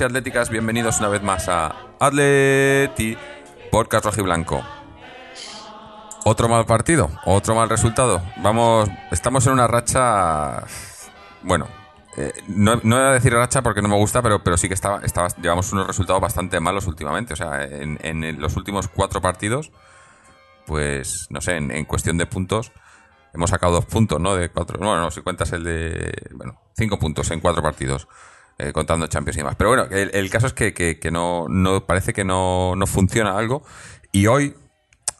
y atléticas, bienvenidos una vez más a Atleti Podcast Rojiblanco. Otro mal partido, otro mal resultado. Vamos, estamos en una racha, bueno, eh, no, no voy a decir racha porque no me gusta, pero, pero sí que estaba, estaba, llevamos unos resultados bastante malos últimamente. O sea, en, en los últimos cuatro partidos, pues no sé, en, en cuestión de puntos, hemos sacado dos puntos, ¿no? De cuatro, bueno, no, si cuentas el de, bueno, cinco puntos en cuatro partidos. Eh, contando Champions y demás. Pero bueno, el, caso es que, que- no, no parece que no, no funciona algo. Y hoy,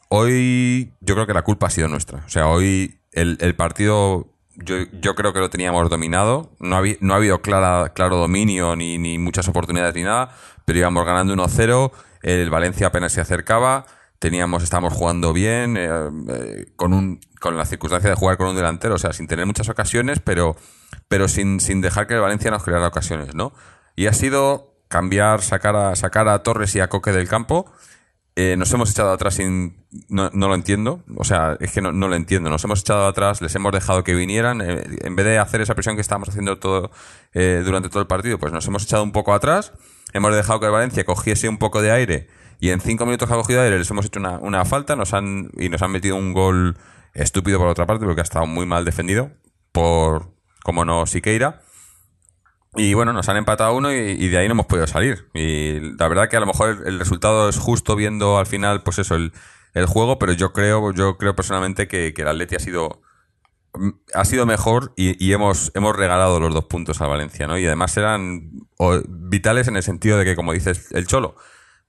hoy yo creo que la culpa ha sido nuestra. O sea, hoy el, el partido yo, yo creo que lo teníamos dominado. No, habí- no ha habido clara, claro dominio ni, ni muchas oportunidades ni nada. Pero íbamos ganando 1-0. El Valencia apenas se acercaba. Teníamos, estábamos jugando bien, eh, eh, con un, con la circunstancia de jugar con un delantero, o sea, sin tener muchas ocasiones, pero, pero sin, sin dejar que el Valencia nos creara ocasiones, ¿no? Y ha sido cambiar, sacar a, sacar a Torres y a Coque del campo. Eh, nos hemos echado atrás sin. No, no lo entiendo. O sea, es que no, no lo entiendo. Nos hemos echado atrás, les hemos dejado que vinieran. eh, en vez de hacer esa presión que estábamos haciendo todo eh, durante todo el partido, pues nos hemos echado un poco atrás. Hemos dejado que el Valencia cogiese un poco de aire. Y en cinco minutos que ha cogido aire les hemos hecho una, una falta nos han, y nos han metido un gol estúpido por otra parte, porque ha estado muy mal defendido por, como no, Siqueira. Y bueno, nos han empatado uno y, de ahí no hemos podido salir. Y la verdad que a lo mejor el, el resultado es justo viendo al final, pues eso, el, el juego, pero yo creo, yo creo personalmente que, el Atleti ha sido mm, ha sido mejor y, hemos, hemos regalado los dos puntos a Valencia, ¿no? Y además eran vitales en el sentido de que, como dices, el Cholo,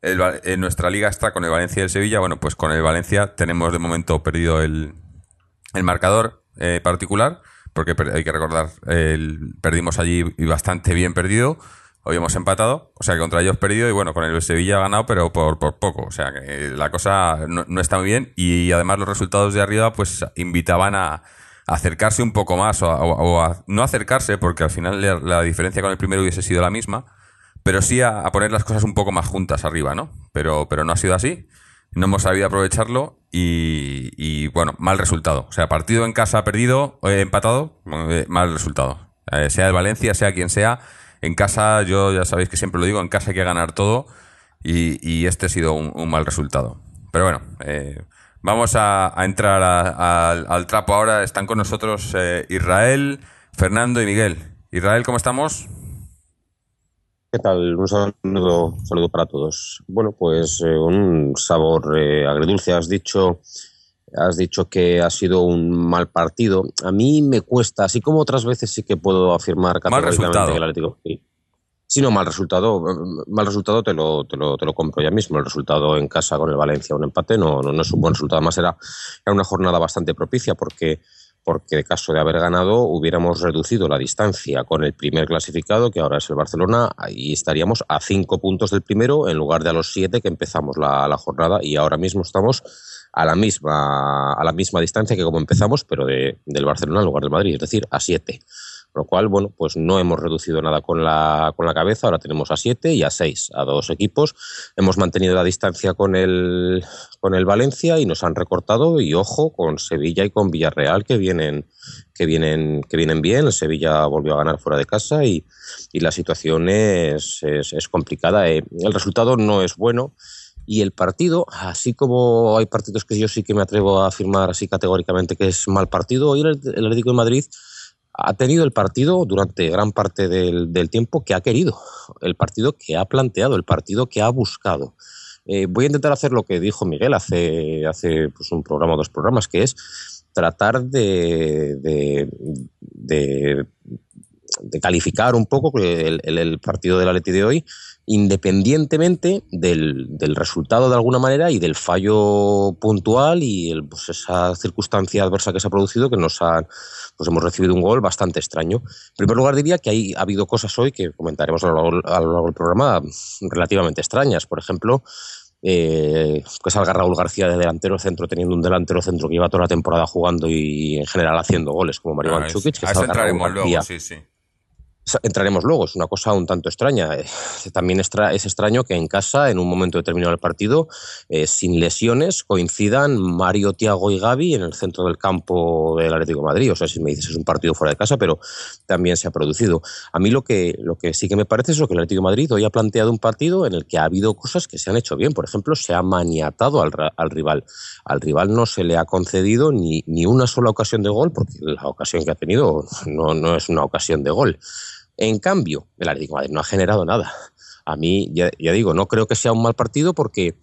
el en nuestra liga está con el Valencia y el Sevilla, bueno, pues con el Valencia tenemos de momento perdido el, el marcador eh, particular, porque hay que recordar, el- perdimos allí y bastante bien perdido. Hoy hemos empatado, o sea que contra ellos perdido y bueno, con el Sevilla ganado, pero por, por poco. O sea que la cosa no, está muy bien y además los resultados de arriba pues invitaban a, acercarse un poco más o, a, o a- no acercarse porque al final la, la diferencia con el primero hubiese sido la misma, pero sí a poner las cosas un poco más juntas arriba, ¿no? Pero, pero no ha sido así. No hemos sabido aprovecharlo y, bueno, mal resultado. O sea, partido en casa perdido, eh, empatado, eh, mal resultado. Eh, sea el Valencia, sea quien sea, en casa, yo ya sabéis que siempre lo digo, en casa hay que ganar todo y, este ha sido un, mal resultado. Pero bueno, eh, vamos a, entrar a- al- trapo ahora. Están con nosotros Israel, Fernando y Miguel. Israel, ¿cómo estamos? ¿Qué tal? Un saludo, un saludo para todos. Bueno, pues eh, un sabor eh, agridulce. Has dicho, has dicho que ha sido un mal partido. A mí me cuesta, así como otras veces sí que puedo afirmar categóricamente que el Atlético. Sí. Sí, no, mal resultado. Mal resultado te lo, te, lo, te lo compro ya mismo. El resultado en casa con el Valencia, un empate, no, no, no es un buen resultado. Además, era, era una jornada bastante propicia porque porque en caso de haber ganado hubiéramos reducido la distancia con el primer clasificado, que ahora es el Barcelona, ahí estaríamos a cinco puntos del primero en lugar de a los siete que empezamos la, la jornada y ahora mismo estamos a la misma, a la misma distancia que como empezamos, pero de- del Barcelona en lugar del Madrid, es decir, a siete. Lo cual, bueno, pues no hemos reducido nada con la, con la cabeza, ahora tenemos a siete y a seis, a dos equipos. Hemos mantenido la distancia con el, con el Valencia y nos han recortado, y ojo, con Sevilla y con Villarreal que vienen, que vienen, que vienen bien. El Sevilla volvió a ganar fuera de casa y, y la situación es, es, es complicada. Eh, El resultado no es bueno. Y el partido, así como hay partidos que yo sí que me atrevo a afirmar así categóricamente que es mal partido, hoy el Atlético de Madrid ha tenido el partido durante gran parte del, tiempo que ha querido, el partido que ha planteado, el partido que ha buscado. Eh, voy a intentar hacer lo que dijo Miguel hace, hace pues, un programa o dos programas, que es tratar de, de calificar un poco el, el, el partido del Atleti de hoy, independientemente del, del, resultado de alguna manera y del fallo puntual y el, pues esa circunstancia adversa que se ha producido que nos ha, pues hemos recibido un gol bastante extraño. En primer lugar diría que hay, ha habido cosas hoy que comentaremos a lo, largo, a lo largo del programa relativamente extrañas. Por ejemplo, eh, que salga Raúl García de delantero centro, teniendo un delantero centro que lleva toda la temporada jugando y en general haciendo goles, como Mario Ah, que a salga Raúl entraremos luego, García. sí, sí. Entraremos luego, es una cosa un tanto extraña. Eh, También es extraño que en casa, en un momento determinado del partido, eh, sin lesiones, coincidan Mario, Tiago y Gaby en el centro del campo del Atlético Madrid. O sea, si me dices es un partido fuera de casa, pero también se ha producido. A mí lo que, lo que sí que me parece es lo que el Atlético Madrid hoy ha planteado un partido en el que ha habido cosas que se han hecho bien. Por ejemplo, se ha maniatado al, al rival. Al rival no se le ha concedido ni, ni una sola ocasión de gol, porque la ocasión que ha tenido no, no es una ocasión de gol. En cambio, el Atlético Madrid no ha generado nada. A mí, ya, digo, no creo que sea un mal partido porque,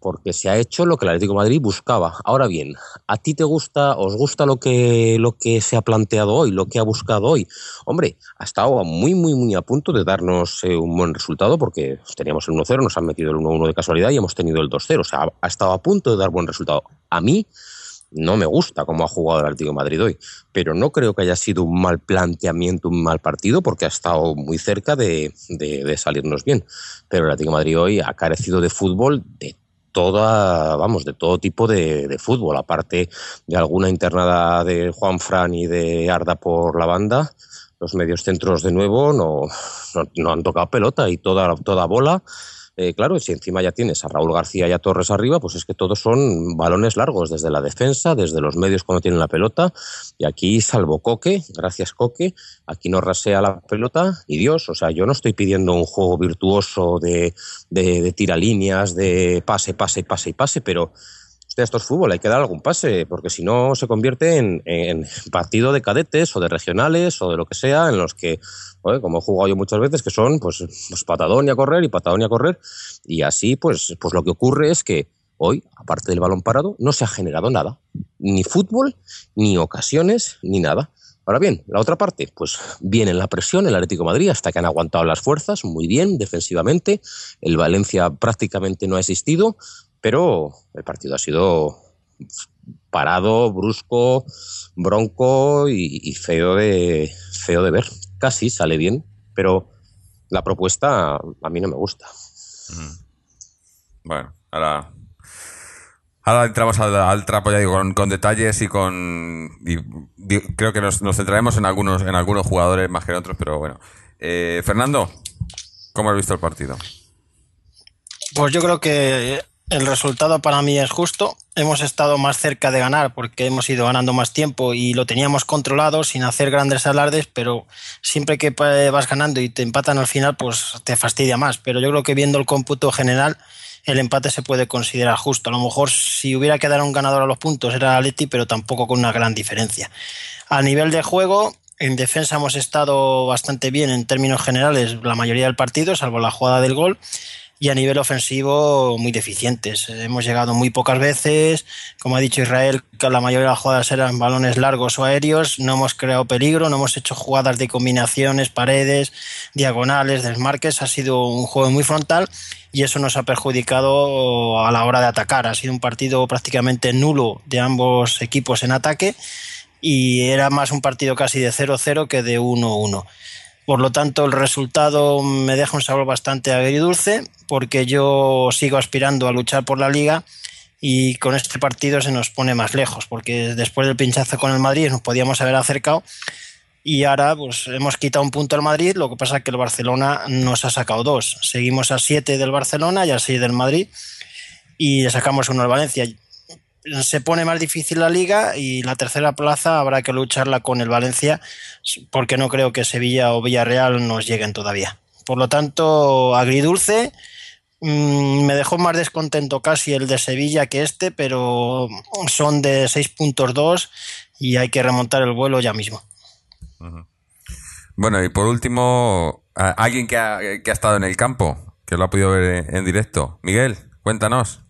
porque se ha hecho lo que el Atlético Madrid buscaba. Ahora bien, ¿a ti te gusta, os gusta lo que, lo que se ha planteado hoy, lo que ha buscado hoy? Hombre, ha estado muy, muy, muy a punto de darnos eh, un buen resultado porque teníamos el 1-0, nos han metido el 1-1 de casualidad y hemos tenido el 2-0. O sea, ha estado a punto de dar buen resultado. A mí no me gusta cómo ha jugado el Atlético Madrid hoy, pero no creo que haya sido un mal planteamiento, un mal partido, porque ha estado muy cerca de, salirnos bien. Pero el Atlético Madrid hoy ha carecido de fútbol de toda, vamos, de todo tipo de, fútbol, aparte de alguna internada de Juan Fran y de Arda por la banda. Los medios centros de nuevo no, han tocado pelota y toda bola. Eh, claro, si encima ya tienes a Raúl García y a Torres arriba, pues es que todos son balones largos, desde la defensa, desde los medios cuando tienen la pelota. Y aquí, salvo Coque, gracias Coque, aquí no rasea la pelota y Dios. O sea, yo no estoy pidiendo un juego virtuoso de, de, de tiralíneas, de pase, pase, pase y pase, pero esto es fútbol, hay que dar algún pase, porque si no se convierte en, en partido de cadetes o de regionales o de lo que sea, en los que, como he jugado yo muchas veces, que son pues, pues patadón y a correr y patadón y a correr, y así pues, pues lo que ocurre es que hoy, aparte del balón parado, no se ha generado nada, ni fútbol, ni ocasiones, ni nada. Ahora bien, la otra parte, pues viene la presión el Atlético Madrid hasta que han aguantado las fuerzas, muy bien, defensivamente. El Valencia prácticamente no ha existido, pero el partido ha sido parado, brusco, bronco y, y feo, de, feo de ver. Casi sale bien, pero la propuesta a mí no me gusta. Bueno, ahora. Ahora entramos al, al trapo, ya digo, con, con detalles y con. y creo que nos, nos centraremos en algunos, en algunos jugadores más que en otros, pero bueno. Eh, Fernando, ¿cómo has visto el partido? Pues yo creo que el resultado para mí es justo. Hemos estado más cerca de ganar porque hemos ido ganando más tiempo y lo teníamos controlado sin hacer grandes alardes, pero siempre que eh, vas ganando y te empatan al final, pues te fastidia más. Pero yo creo que viendo el cómputo general, el empate se puede considerar justo. A lo mejor si hubiera quedado un ganador a los puntos era Atleti, pero tampoco con una gran diferencia. A nivel de juego, en defensa hemos estado bastante bien en términos generales la mayoría del partido, salvo la jugada del gol. Y a nivel ofensivo, muy deficientes. Hemos llegado muy pocas veces. Como ha dicho Israel, que la mayoría de las jugadas eran balones largos o aéreos. No hemos creado peligro, no hemos hecho jugadas de combinaciones, paredes, diagonales, desmarques. Ha sido un juego muy frontal y eso nos ha perjudicado a la hora de atacar. Ha sido un partido prácticamente nulo de ambos equipos en ataque y era más un partido casi de 0-0 que de 1-1. Por lo tanto, el resultado me deja un sabor bastante agridulce porque yo sigo aspirando a luchar por la liga y con este partido se nos pone más lejos porque después del pinchazo con el Madrid nos podíamos haber acercado y ahora pues hemos quitado un punto al Madrid, lo que pasa es que el Barcelona nos ha sacado dos. Seguimos a siete del Barcelona y a seis del Madrid y sacamos uno al Valencia. Se pone más difícil la liga y la tercera plaza habrá que lucharla con el Valencia porque no creo que Sevilla o Villarreal nos lleguen todavía. Por lo tanto, agridulce. Mm, me dejó más descontento casi el de Sevilla que este, pero son de 6 puntos 2 y hay que remontar el vuelo ya mismo. Bueno, y por último, alguien que ha, que ha estado en el campo, que lo ha podido ver en directo. Miguel, cuéntanos.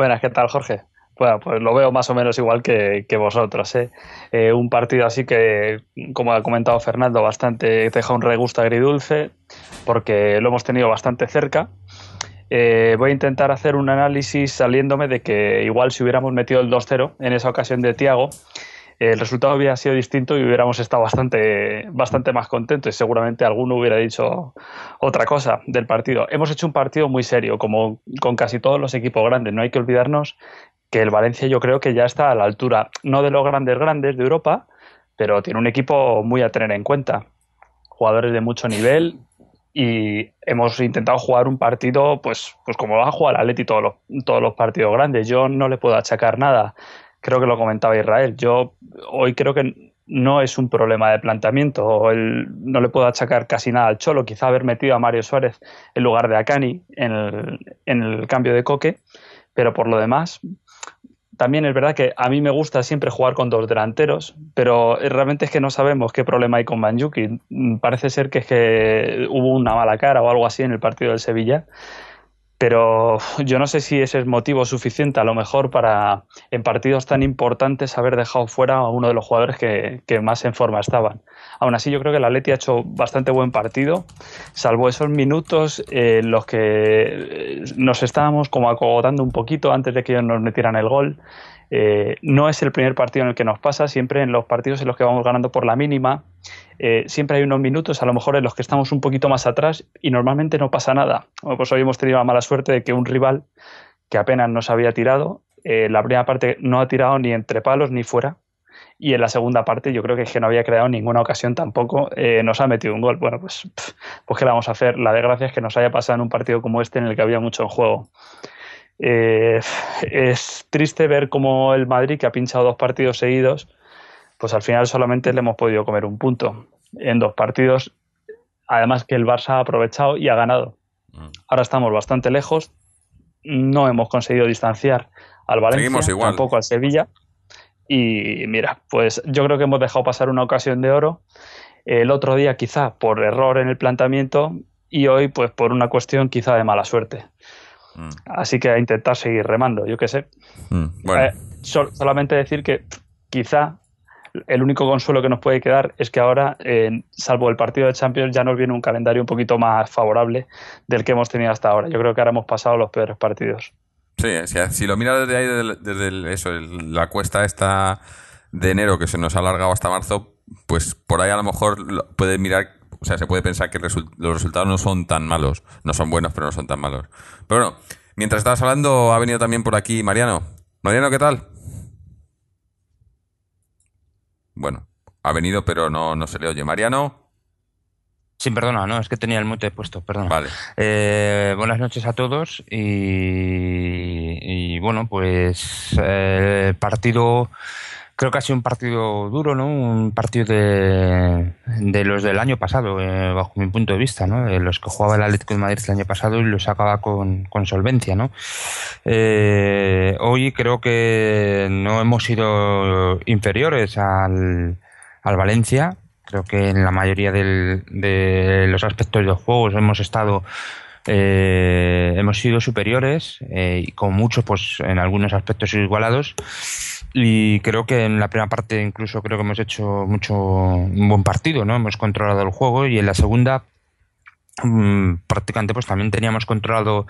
Buenas, ¿qué tal, Jorge? Bueno, pues lo veo más o menos igual que, que vosotros. ¿eh? Eh, un partido así que, como ha comentado Fernando, bastante deja un regusto agridulce, porque lo hemos tenido bastante cerca. Eh, voy a intentar hacer un análisis saliéndome de que igual si hubiéramos metido el 2-0 en esa ocasión de Tiago, el resultado hubiera sido distinto y hubiéramos estado bastante, bastante más contentos y seguramente alguno hubiera dicho otra cosa del partido. Hemos hecho un partido muy serio, como con casi todos los equipos grandes. No hay que olvidarnos que el Valencia yo creo que ya está a la altura, no de los grandes grandes de Europa, pero tiene un equipo muy a tener en cuenta. Jugadores de mucho nivel y hemos intentado jugar un partido pues, pues como va a jugar Atleti todos los, todos los partidos grandes. Yo no le puedo achacar nada. Creo que lo comentaba Israel. Yo hoy creo que no es un problema de planteamiento. no le puedo achacar casi nada al Cholo. Quizá haber metido a Mario Suárez en lugar de a Cani en el, en el cambio de coque. Pero por lo demás, también es verdad que a mí me gusta siempre jugar con dos delanteros, pero realmente es que no sabemos qué problema hay con Banjuki. Parece ser que es que hubo una mala cara o algo así en el partido del Sevilla pero yo no sé si ese es motivo suficiente a lo mejor para en partidos tan importantes haber dejado fuera a uno de los jugadores que, más en forma estaban. Aún así yo creo que el Atleti ha hecho bastante buen partido, salvo esos minutos en los que eh, nos estábamos como acogotando un poquito antes de que ellos nos metieran el gol. Eh, no es el primer partido en el que nos pasa, siempre en los partidos en los que vamos ganando por la mínima, eh, siempre hay unos minutos a lo mejor en los que estamos un poquito más atrás y normalmente no pasa nada. pues hoy hemos tenido la mala suerte de que un rival que apenas nos había tirado, eh, la primera parte no ha tirado ni entre palos ni fuera, y en la segunda parte yo creo que, es que no había creado ninguna ocasión tampoco, nos ha metido un gol. Bueno, pues, pues ¿qué le vamos a hacer? La desgracia es que nos haya pasado en un partido como este en el que había mucho en juego. Eh, es triste ver cómo el Madrid, que ha pinchado dos partidos seguidos, pues al final solamente le hemos podido comer un punto en dos partidos. Además que el Barça ha aprovechado y ha ganado. Mm. Ahora estamos bastante lejos. No hemos conseguido distanciar al Valencia, tampoco al Sevilla. Y mira, pues yo creo que hemos dejado pasar una ocasión de oro. El otro día quizá por error en el planteamiento y hoy pues por una cuestión quizá de mala suerte. Mm. Así que a intentar seguir remando, yo qué sé. Mm, eh, solamente decir que quizá el único consuelo que nos puede quedar es que ahora, salvo el partido de Champions, ya nos viene un calendario un poquito más favorable del que hemos tenido hasta ahora. Yo creo que ahora hemos pasado los peores partidos. Sí, si, lo miras desde ahí, desde, eso, la cuesta esta de enero que se nos ha alargado hasta marzo, pues por ahí a lo mejor puede mirar o sea, se puede pensar que los resultados no son tan malos. No son buenos, pero no son tan malos. Pero bueno, mientras estabas hablando, ha venido también por aquí Mariano. Mariano, ¿qué tal? Bueno, ha venido, pero no, no se le oye. Mariano. Sí, perdona, no, es que tenía el mute puesto, perdona. Vale. Eh, buenas noches a todos y, bueno, pues eh, el partido creo que ha sido un partido duro, ¿no? Un partido de, los del año pasado, eh, bajo mi punto de vista, ¿no? De los que jugaba el Atlético de Madrid el año pasado y los sacaba con, solvencia, ¿no? Eh, hoy creo que no hemos sido inferiores al, al Valencia. Creo que en la mayoría de los aspectos del juego hemos estado eh, hemos sido superiores y con mucho pues en algunos aspectos igualados y creo que en la primera parte incluso creo que hemos hecho mucho un buen partido, ¿no? Hemos controlado el juego y en la segunda mm, prácticamente pues también teníamos controlado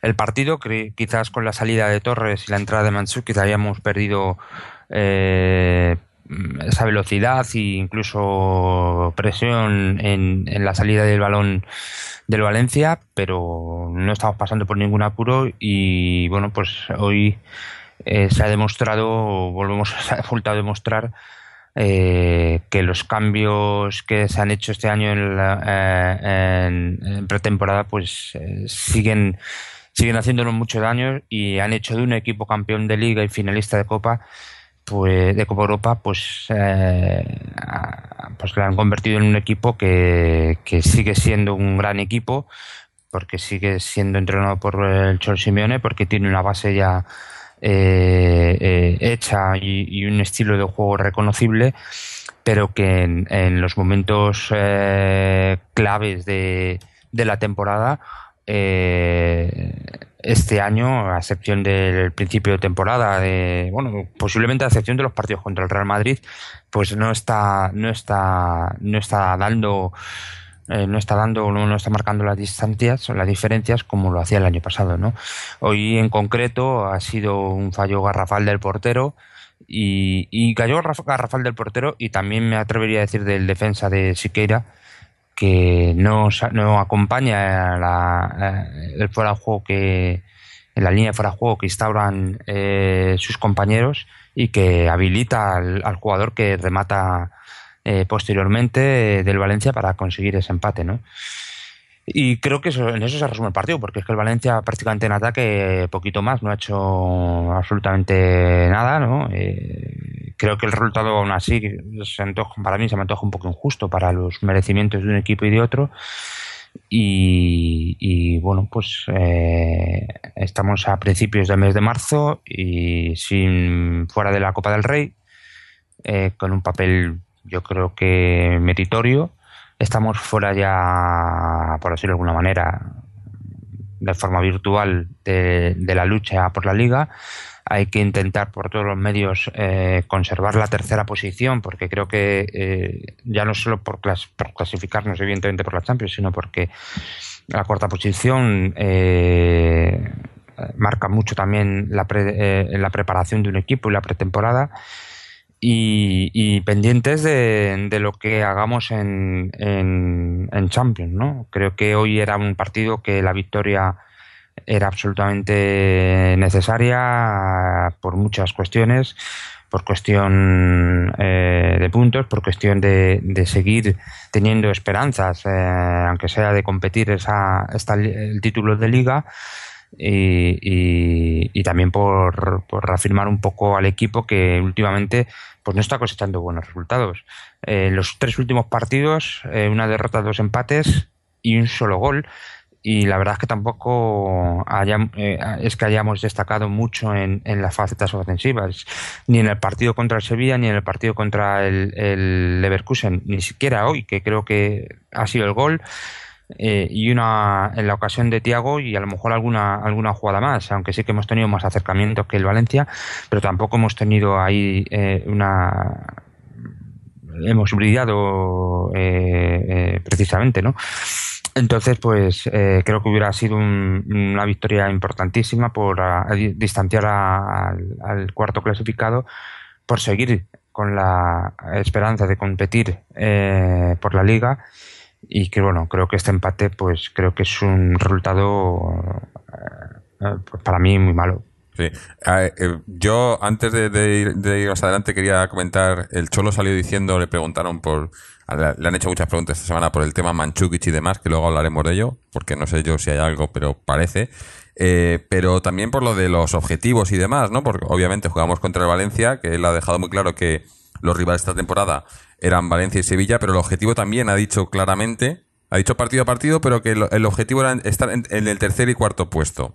el partido, quizás con la salida de Torres y la entrada de Mansur quizás habíamos perdido eh, esa velocidad e incluso presión en, en la salida del balón del Valencia, pero no estamos pasando por ningún apuro y bueno, pues hoy eh, se ha demostrado, volvemos a demostrar eh, que los cambios que se han hecho este año en, eh, pretemporada pues siguen siguen haciéndonos mucho daño y han hecho de un equipo campeón de liga y finalista de copa pues de Copa Europa pues pues lo han convertido en un equipo que, que sigue siendo un gran equipo porque sigue siendo entrenado por el Chol Simeone porque tiene una base ya eh, eh, hecha y, un estilo de juego reconocible, pero que en, los momentos eh, claves de, la temporada, este año, a excepción del principio de temporada, bueno, posiblemente a excepción de los partidos contra el Real Madrid, pues no está, no está, no está dando eh, no está dando, no, está marcando las distancias, las diferencias como lo hacía el año pasado, ¿no? Hoy en concreto ha sido un fallo garrafal del portero Y, y cayó Garrafal del portero y también me atrevería a decir del defensa de Siqueira que no, no acompaña la, el fuera juego que en la línea de fuera de juego que instauran eh, sus compañeros y que habilita al jugador que remata eh, posteriormente del Valencia para conseguir ese empate, ¿no? Y creo que eso, en eso se resume el partido, porque es que el Valencia prácticamente en ataque poquito más, no ha hecho absolutamente nada, ¿no? Eh, creo que el resultado aún así, se antoja, para mí se me antoja un poco injusto para los merecimientos de un equipo y de otro. Y, bueno, pues eh, estamos a principios del mes de marzo y sin fuera de la Copa del Rey, eh, con un papel yo creo que meritorio estamos fuera ya, por decirlo de alguna manera, de forma virtual de, la lucha por la liga. Hay que intentar por todos los medios eh, conservar la tercera posición, porque creo que eh, ya no solo por, clasificarnos, evidentemente, por la Champions, sino porque la cuarta posición eh, marca mucho también la, la preparación de un equipo y la pretemporada y, pendientes de, de, lo que hagamos en, en, Champions, ¿no? Creo que hoy era un partido que la victoria era absolutamente necesaria por muchas cuestiones, por cuestión eh, de puntos, por cuestión de, de seguir teniendo esperanzas, eh, aunque sea de competir esa, esta, el título de liga y, y, también por, por, reafirmar un poco al equipo que últimamente pues no está cosechando buenos resultados. Eh, los tres últimos partidos, eh, una derrota, dos empates y un solo gol. Y la verdad es que tampoco eh, es que hayamos destacado mucho en, en, las facetas ofensivas, ni en el partido contra el Sevilla, ni en el partido contra el, el Leverkusen, ni siquiera hoy, que creo que ha sido el gol. Eh, y una en la ocasión de Tiago y a lo mejor alguna, alguna jugada más, aunque sí que hemos tenido más acercamientos que el Valencia, pero tampoco hemos tenido ahí eh, una hemos brillado eh, precisamente, ¿no? Entonces, pues creo que hubiera sido una victoria importantísima por distanciar al cuarto clasificado, por seguir con la esperanza de competir por la liga y que bueno, creo que este empate pues creo que es un resultado eh, eh, para mí muy malo. Sí. Eh, yo antes de, ir, más adelante quería comentar, el Cholo salió diciendo, le preguntaron por, le han hecho muchas preguntas esta semana por el tema Manchukic y demás, que luego hablaremos de ello, porque no sé yo si hay algo, pero parece. pero también por lo de los objetivos y demás, ¿no? Porque obviamente jugamos contra el Valencia, que él ha dejado muy claro que los rivales de esta temporada eran Valencia y Sevilla, pero el objetivo también ha dicho claramente, ha dicho partido a partido, pero que el, objetivo era estar en, el tercer y cuarto puesto.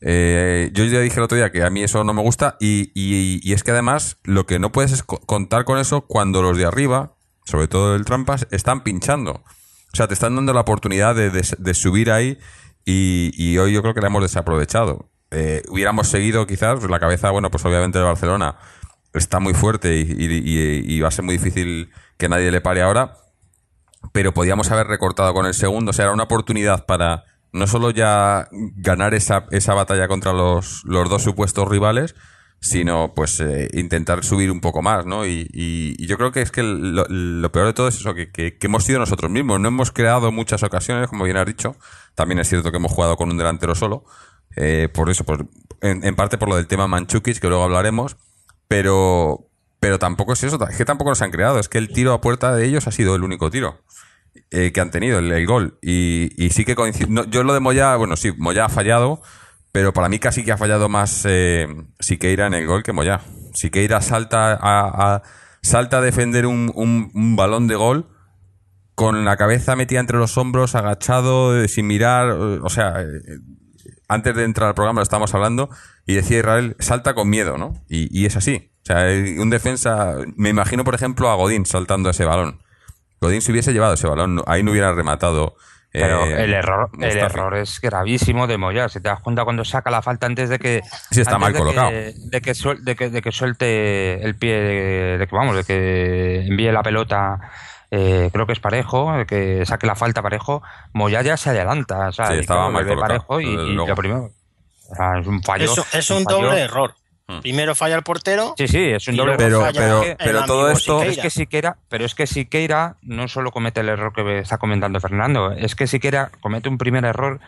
Eh, yo ya dije el otro día que a mí eso no me gusta y, y, es que además lo que no puedes es contar con eso cuando los de arriba, sobre todo el Trampas, están pinchando. O sea, te están dando la oportunidad de, subir ahí y, hoy yo creo que la hemos desaprovechado. Eh, hubiéramos seguido quizás la cabeza, bueno, pues obviamente de Barcelona está muy fuerte y, va a ser muy difícil que nadie le pare ahora. Pero podíamos haber recortado con el segundo. O sea, era una oportunidad para no solo ya ganar esa, esa batalla contra los, los dos supuestos rivales, sino pues eh, intentar subir un poco más, ¿no? Y, yo creo que es que lo, peor de todo es eso, que, que, hemos sido nosotros mismos. No hemos creado muchas ocasiones, como bien has dicho. También es cierto que hemos jugado con un delantero solo. Eh, por eso, por, en, en, parte por lo del tema Manchukis, que luego hablaremos pero, pero tampoco es eso, es que tampoco los han creado, es que el tiro a puerta de ellos ha sido el único tiro eh, que han tenido, el, gol. Y, y, sí que coincide. yo lo de Moya, bueno, sí, Moya ha fallado, pero para mí casi que ha fallado más eh, Siqueira en el gol que Moya. Siqueira salta a, salta a defender un, un, balón de gol con la cabeza metida entre los hombros, agachado, sin mirar, o sea, eh, antes de entrar al programa lo estábamos hablando y decía Israel, salta con miedo, ¿no? Y, es así. O sea, un defensa, me imagino por ejemplo a Godín saltando ese balón. Godín se hubiese llevado ese balón, ahí no hubiera rematado. Pero eh, el error, el error es gravísimo de Moya. Si te das cuenta cuando saca la falta antes de que. Sí, está mal colocado. de, que de, que, suelte el pie, de, que vamos, de que envíe la pelota eh, creo que es parejo, que saque la falta parejo, Moya ya se adelanta, o sea, estaba mal parejo y, lo primero. es un fallo. Es, un, doble error. Primero falla el portero. Sí, sí, es un doble Pero, falla pero, el pero todo esto. Siqueira. Es que Siqueira, pero es que Siqueira no solo comete el error que está comentando Fernando, es que Siqueira comete un primer error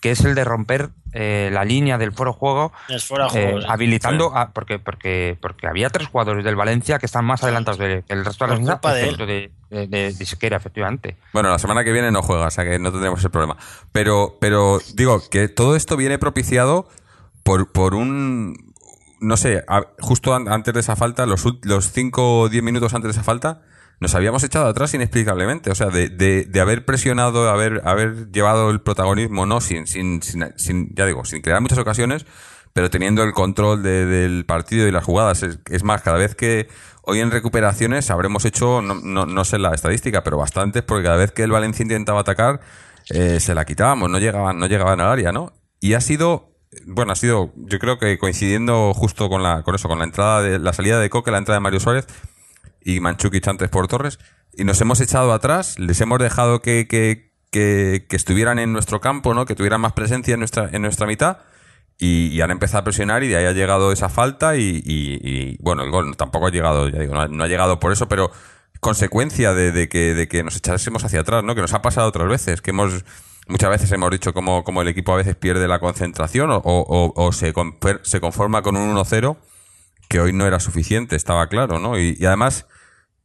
que es el de romper eh, la línea del foro juego, Es fuera de eh, juego. sí. habilitando a- porque porque porque había tres jugadores del Valencia que están más adelantados de- que el resto de la de de, de, de- de Siqueira, efectivamente. Bueno, la semana que viene no juega, o sea que no tendremos ese problema. Pero, pero digo que todo esto viene propiciado por, por un. No sé, justo an- antes de esa falta, los 5 o 10 minutos antes de esa falta, nos habíamos echado atrás inexplicablemente. O sea, de, de, de haber presionado, haber, haber llevado el protagonismo, no sin, sin, sin, sin- ya digo, sin crear muchas ocasiones, pero teniendo el control de- del partido y las jugadas. Es, es más, cada vez que hoy en recuperaciones habremos hecho, no, no, no sé la estadística, pero bastantes, porque cada vez que el Valencia intentaba atacar, eh, se la quitábamos, no llegaban, no llegaban al área, ¿no? Y ha sido, bueno, ha sido, yo creo que coincidiendo justo con la, con eso, con la entrada de, la salida de Coque, la entrada de Mario Suárez y Manchukic antes por Torres, y nos hemos echado atrás, les hemos dejado que, que, que, que estuvieran en nuestro campo, ¿no? Que tuvieran más presencia en nuestra, en nuestra mitad. Y, han empezado a presionar y de ahí ha llegado esa falta y, y- y, bueno, el gol tampoco ha llegado, ya digo, no ha, no ha llegado por eso, pero consecuencia de, de que, de que nos echásemos hacia atrás, ¿no? Que nos ha pasado otras veces, que hemos muchas veces hemos dicho como, como el equipo a veces pierde la concentración o, o- o se, se conforma con un 1-0 que hoy no era suficiente, estaba claro, ¿no? Y, además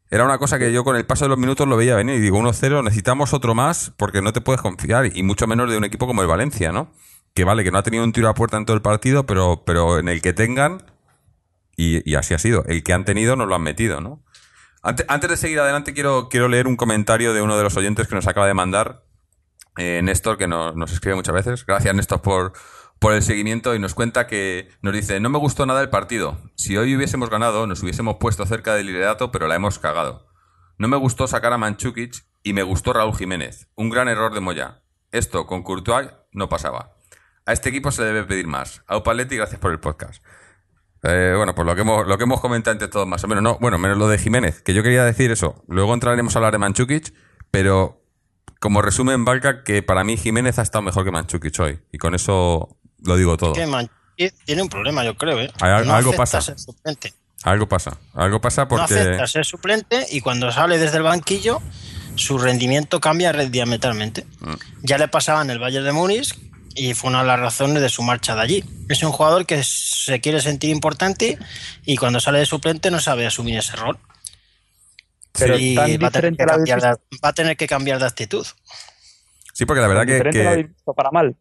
era una cosa que yo con el paso de los minutos lo veía venir y digo 1-0, necesitamos otro más porque no te puedes confiar y mucho menos de un equipo como el Valencia, ¿no? Que vale, que no ha tenido un tiro a puerta en todo el partido, pero, pero en el que tengan, y, y así ha sido, el que han tenido nos lo han metido, ¿no? Ante- Antes, de seguir adelante, quiero, quiero leer un comentario de uno de los oyentes que nos acaba de mandar, eh, Néstor, que nos, escribe muchas veces. Gracias, Néstor, por, por el seguimiento y nos cuenta que nos dice, no me gustó nada el partido. Si hoy hubiésemos ganado, nos hubiésemos puesto cerca del liderato, pero la hemos cagado. No me gustó sacar a Manchukic y me gustó Raúl Jiménez. Un gran error de Moya. Esto con Courtois no pasaba. A este equipo se le debe pedir más. A Upaletti, gracias por el podcast. Eh, bueno, pues lo que hemos, lo que hemos comentado entre todos más o menos. No, bueno, menos lo de Jiménez, que yo quería decir eso. Luego entraremos a hablar de Manchukic, pero como resumen, Valka, que para mí Jiménez ha estado mejor que Manchukic hoy. Y con eso lo digo todo. Que Manchukic tiene un problema, yo creo, ¿eh? Al- No algo pasa. ser suplente. Algo pasa. Algo pasa No porque... acepta ser suplente y cuando sale desde el banquillo, su rendimiento cambia diametralmente. Mm. Ya le pasaba en el Bayern de Múnich y fue una de las razones de su marcha de allí. Es un jugador que se quiere sentir importante y cuando sale de suplente no sabe asumir ese rol. Pero tan va a, tener diferente que la cambiar de, va a tener que cambiar de actitud. Sí, porque la verdad que, que la habéis visto para mal.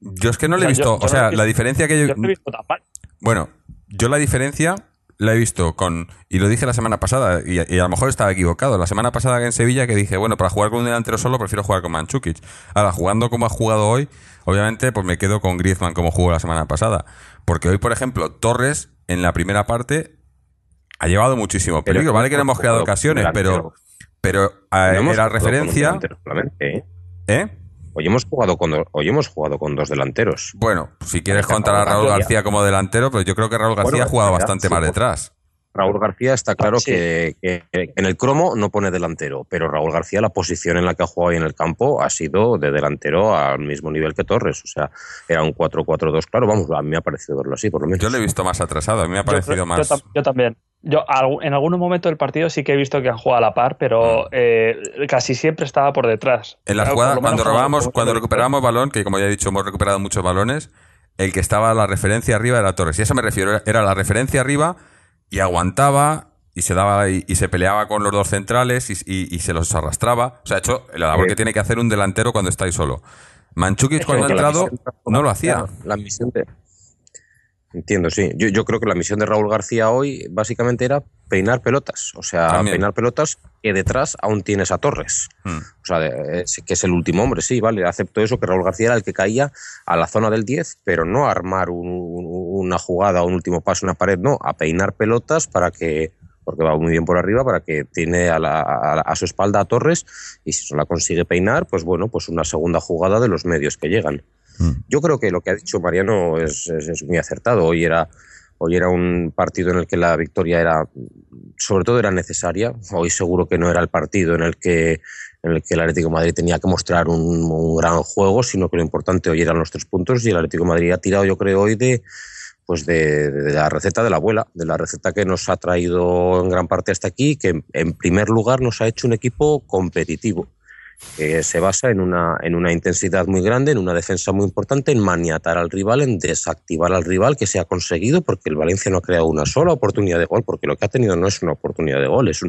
yo es que no le he visto... yo- yo o sea, la diferencia que yo... Yo no he visto tan mal. Bueno, yo la diferencia la he visto con, y lo dije la semana pasada, y, y a lo mejor estaba equivocado. La semana pasada en Sevilla que dije, bueno, para jugar con un delantero solo prefiero jugar con Manchukic. Ahora, jugando como ha jugado hoy, obviamente, pues me quedo con Griezmann como jugó la semana pasada. Porque hoy, por ejemplo, Torres, en la primera parte, ha llevado muchísimo Pero peligro. Vale que no hemos creado ocasiones, pero, pero No era referencia. ¿eh? ¿Eh? Hoy hemos jugado con do- hoy hemos jugado con dos delanteros. Bueno, si quieres contar a Raúl García. Como delantero, pero yo creo que Raúl García Bueno, ha jugado verdad, bastante sí, más por- detrás. Raúl García está claro Sí. que, que- que en el cromo no pone delantero, pero Raúl García la posición en la que ha jugado hoy en el campo ha sido de delantero al mismo nivel que Torres, o sea, era un 4-4-2, claro, vamos, a mí me ha parecido verlo así, por lo menos. Yo le he visto más atrasado, a mí me ha parecido yo, más. yo también. Yo en algún momento del partido sí que he visto que han jugado a la par, pero eh, casi siempre estaba por detrás. En lo menos cuando robábamos, como- cuando recuperábamos balón, que como ya he dicho, hemos recuperado muchos balones, el que estaba a la referencia arriba era Torres. Y a eso me refiero, era- era la referencia arriba y aguantaba y se daba y, y se peleaba con los dos centrales y, y- y se los arrastraba. O sea, ha hecho la labor que tiene que hacer un delantero cuando está ahí solo. Manchukic cuando ha entrado no lo hacía. La misión de... Entiendo, sí. Yo, yo creo que la misión de Raúl García hoy básicamente era peinar pelotas. O sea, También. peinar pelotas que detrás aún tienes a Torres. Mm. O sea, es- que es el último hombre, sí, vale. Acepto eso, que Raúl García era el que caía a la zona del 10, pero no a armar un- un- una jugada, un último paso, una pared, no, a peinar pelotas para que porque va muy bien por arriba, para que tiene a, la- a, a su espalda a Torres y si no la consigue peinar, pues bueno, pues una segunda jugada de los medios que llegan. Mm. Yo creo que lo que ha dicho Mariano es, es- es muy acertado. Hoy era, hoy era un partido en el que la victoria era, sobre todo era necesaria. Hoy seguro que no era el partido en el que, en el, que el Atlético Madrid tenía que mostrar un, gran juego, sino que lo importante hoy eran los tres puntos y el Atlético Madrid ha tirado, yo creo, hoy de pues de, la receta de la abuela, de la receta que nos ha traído en gran parte hasta aquí, que en primer lugar nos ha hecho un equipo competitivo que se basa en una, en una intensidad muy grande, en una defensa muy importante, en maniatar al rival, en desactivar al rival, que se ha conseguido porque el Valencia no ha creado una sola oportunidad de gol, porque lo que ha tenido no es una oportunidad de gol, es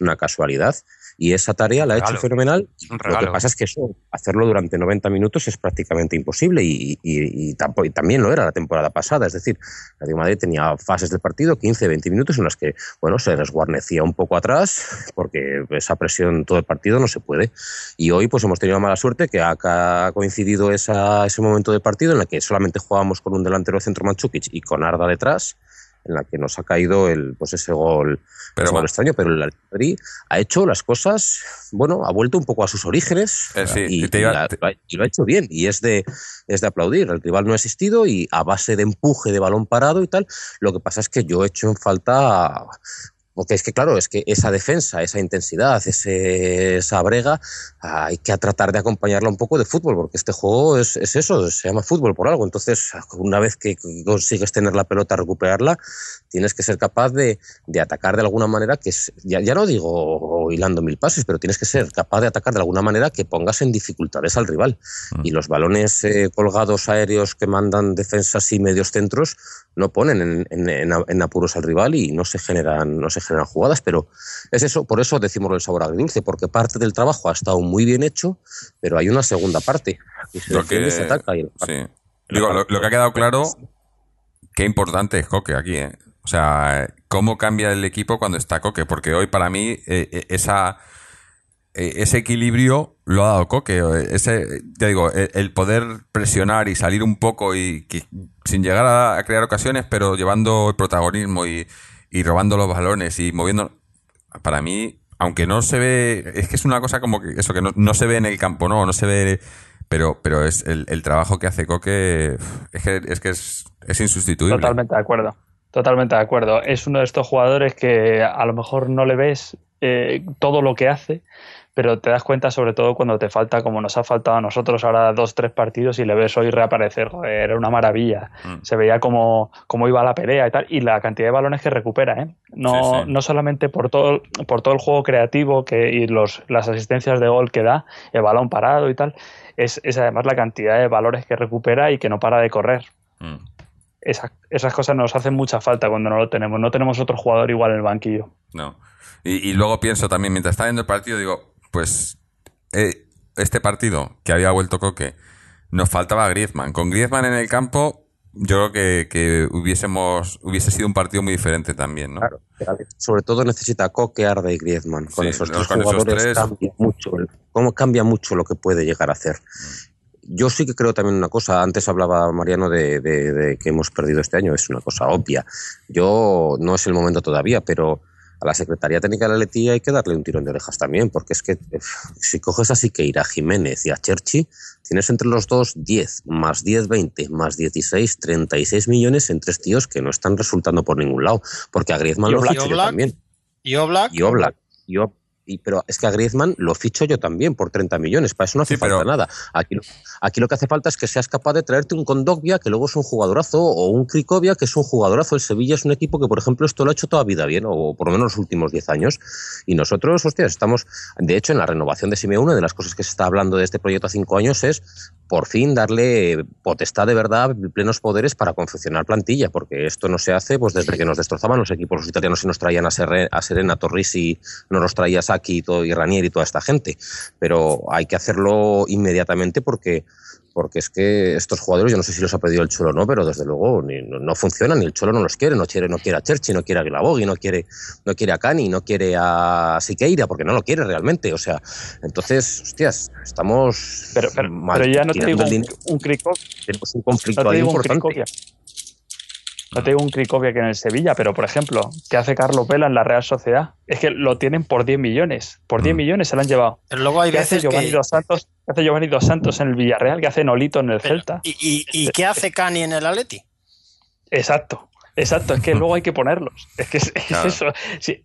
una casualidad. Y esa tarea la ha hecho fenomenal. Lo que pasa es que eso, hacerlo durante 90 minutos es prácticamente imposible y, y, y, y, también lo era la temporada pasada. Es decir, la de Madrid tenía fases del partido, 15, 20 minutos en las que bueno, se resguarnecía un poco atrás porque esa presión todo el partido no se puede. Y hoy pues hemos tenido la mala suerte que ha coincidido esa, ese momento del partido en el que solamente jugábamos con un delantero centro Manchukic y con Arda detrás en la que nos ha caído el, pues ese gol, pero ese gol extraño, pero el Madrid ha hecho las cosas, bueno, ha vuelto un poco a sus orígenes eh, sí, y, y, te iba, la, y, lo ha hecho bien y es de, es de aplaudir. El rival no ha existido y a base de empuje de balón parado y tal, lo que pasa es que yo he hecho en falta porque es que, claro, es que esa defensa, esa intensidad, ese, esa brega, hay que tratar de acompañarla un poco de fútbol, porque este juego es, es, eso, se llama fútbol por algo. Entonces, una vez que consigues tener la pelota, recuperarla, tienes que ser capaz de, de atacar de alguna manera, que ya, ya, no digo hilando mil pases, pero tienes que ser capaz de atacar de alguna manera que pongas en dificultades al rival. Mm. Y los balones eh, colgados aéreos que mandan defensas y medios centros no ponen en, en, en, apuros al rival y no se generan, no se generan jugadas, pero es eso, por eso decimos el sabor agridulce, porque parte del trabajo ha estado muy bien hecho, pero hay una segunda parte. Y se lo que, se ataca y sí. Digo, lo, lo, que ha quedado claro, qué importante es Coque aquí, ¿eh? O sea, cómo cambia el equipo cuando está Coque, porque hoy para mí eh, esa ese equilibrio lo ha dado Coque. Ese, te digo, el, poder presionar y salir un poco y que, sin llegar a, a, crear ocasiones, pero llevando el protagonismo y, y, robando los balones y moviendo. Para mí, aunque no se ve, es que es una cosa como que eso, que no, no se ve en el campo, no, no se ve, pero, pero es el, el trabajo que hace Coque, es que es, que es, es insustituible. Totalmente de acuerdo. Totalmente de acuerdo. Es uno de estos jugadores que a lo mejor no le ves eh, todo lo que hace, pero te das cuenta sobre todo cuando te falta, como nos ha faltado a nosotros ahora dos, tres partidos y le ves hoy reaparecer, joder, era una maravilla. Mm. Se veía como, como iba la pelea y tal, y la cantidad de balones que recupera, ¿eh? No, sí, sí. no solamente por todo, por todo el juego creativo que, y los, las asistencias de gol que da, el balón parado y tal, es, es además la cantidad de valores que recupera y que no para de correr. Mm. Esa, esas cosas nos hacen mucha falta cuando no lo tenemos. No tenemos otro jugador igual en el banquillo. No. Y, y luego pienso también, mientras está viendo el partido, digo, pues eh, este partido que había vuelto Coque, nos faltaba Griezmann. Con Griezmann en el campo, yo creo que, que hubiésemos hubiese sido un partido muy diferente también, ¿no? Claro, sobre todo necesita Coque, Arda y Griezmann. Con sí, esos tres con jugadores esos tres... cambia mucho, cómo cambia mucho lo que puede llegar a hacer. Yo sí que creo también una cosa, antes hablaba Mariano de, de, de, que hemos perdido este año, es una cosa obvia. Yo no es el momento todavía, pero a la Secretaría Técnica de la Letía hay que darle un tirón de orejas también, porque es que si coges a Siqueira, Jiménez y a Cherchi, tienes entre los dos 10, más 10, 20, más 16, 36 millones en tres tíos que no están resultando por ningún lado, porque a Griezmann lo también. Y Oblak. Y Oblak. Y Oblak. Y, pero es que a Griezmann lo ficho yo también por 30 millones, para eso no hace sí, falta pero... nada. Aquí, aquí, lo que hace falta es que seas capaz de traerte un Kondogbia, que luego es un jugadorazo, o un Krikovia, que es un jugadorazo. El Sevilla es un equipo que, por ejemplo, esto lo ha hecho toda vida bien, o por lo menos los últimos 10 años. Y nosotros, hostias, estamos, de hecho, en la renovación de Simeone, una de las cosas que se está hablando de este proyecto a 5 años es por fin darle potestad de verdad, plenos poderes para confeccionar plantilla, porque esto no se hace pues desde que nos destrozaban los equipos los italianos y nos traían a, Serre, a Serena, Torrisi, no nos traía Saki y, todo, y Ranier y toda esta gente. Pero hay que hacerlo inmediatamente porque porque es que estos jugadores, yo no sé si los ha pedido el Cholo o no, pero desde luego ni, no, no, funcionan, ni el Cholo no los quiere, no quiere, no quiere a Cherchi, no quiere a Glabogui, no quiere, no quiere a Cani, no quiere a Siqueira, porque no lo quiere realmente, o sea, entonces, hostias, estamos pero, pero, mal pero ya no te digo un, un un conflicto no ahí importante. No te digo un Cricovia que en el Sevilla, pero por ejemplo, ¿qué hace Carlos Vela en la Real Sociedad? Es que lo tienen por 10 millones. Por 10 mm. millones se lo han llevado. Pero luego hay ¿Qué veces hace Giovanni que... Dos Santos? ¿Qué hace Giovanni Dos Santos en el Villarreal? ¿Qué hace Nolito en el pero, Celta? ¿Y, y, y qué hace Cani en el Atleti? Exacto. Exacto, es que luego hay que ponerlos. Es que es, es claro. eso. Sí.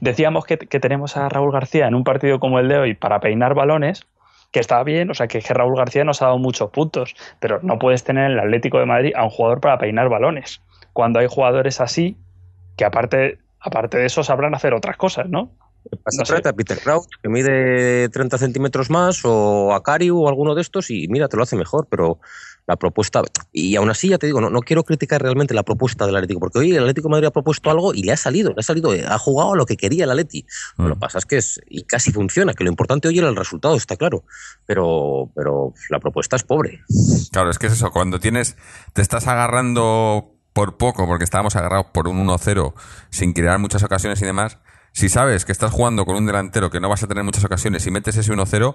Decíamos que, que tenemos a Raúl García en un partido como el de hoy para peinar balones, que está bien, o sea, que, que Raúl García nos ha dado muchos puntos, pero no puedes tener en el Atlético de Madrid a un jugador para peinar balones. Cuando hay jugadores así, que aparte, aparte de eso sabrán hacer otras cosas, ¿no? Pasa No sé. a Peter Crouch, que mide 30 centímetros más, o a Cari o alguno de estos, y mira, te lo hace mejor, pero la propuesta. Y aún así, ya te digo, no, no quiero criticar realmente la propuesta del Atlético, porque hoy el Atlético de Madrid ha propuesto algo y le ha salido, le ha salido, eh, ha jugado a lo que quería el Atleti. Mm. Lo que pasa es que es. Y casi funciona, que lo importante hoy era el resultado, está claro. Pero, pero la propuesta es pobre. Claro, es que es eso, cuando tienes, te estás agarrando por poco, porque estábamos agarrados por un 1-0 sin crear muchas ocasiones y demás, si sabes que estás jugando con un delantero que no vas a tener muchas ocasiones y metes ese 1-0,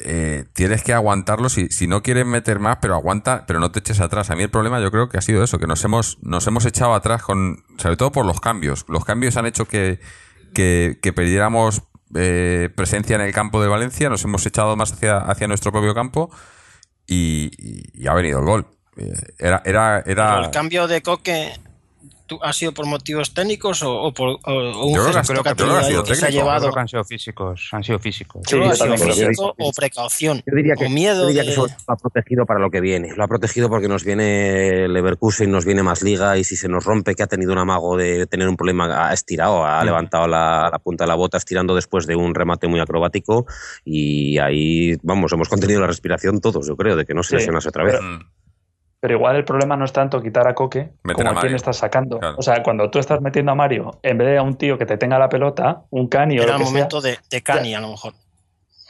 eh, tienes que aguantarlo si, si no quieres meter más, pero aguanta, pero no te eches atrás. A mí el problema yo creo que ha sido eso, que nos hemos, nos hemos echado atrás con, sobre todo por los cambios. Los cambios han hecho que, que, perdiéramos eh, presencia en el campo de Valencia, nos hemos echado más hacia, hacia nuestro propio campo y, y- y ha venido el gol. Eh, Era, era, Pero era, el cambio de Coque ¿tú- ha sido por motivos técnicos o, o por o- o un Yo creo que ha- gesto yo que ha creo que ha tenido sido que se ha técnico, llevado? Creo que han sido físicos. Han sido físicos. Sí, sido físico o precaución Yo diría que, o miedo yo diría de- que eso lo ha protegido para lo que viene. Lo ha protegido porque nos viene Leverkusen, nos viene más liga y si se nos rompe que ha tenido un amago de tener un problema, ha estirado, ha levantado la, la punta de la bota estirando después de un remate muy acrobático y ahí, vamos, hemos contenido la respiración todos, yo creo, de que no se Sí, lesionase otra vez. Mm. Pero igual el problema no es tanto quitar a Coque Meter como a a, quién estás sacando. Claro. O sea, cuando tú estás metiendo a Mario, en vez de a un tío que te tenga la pelota, un cani o era lo el que momento sea, de, de Cani a lo mejor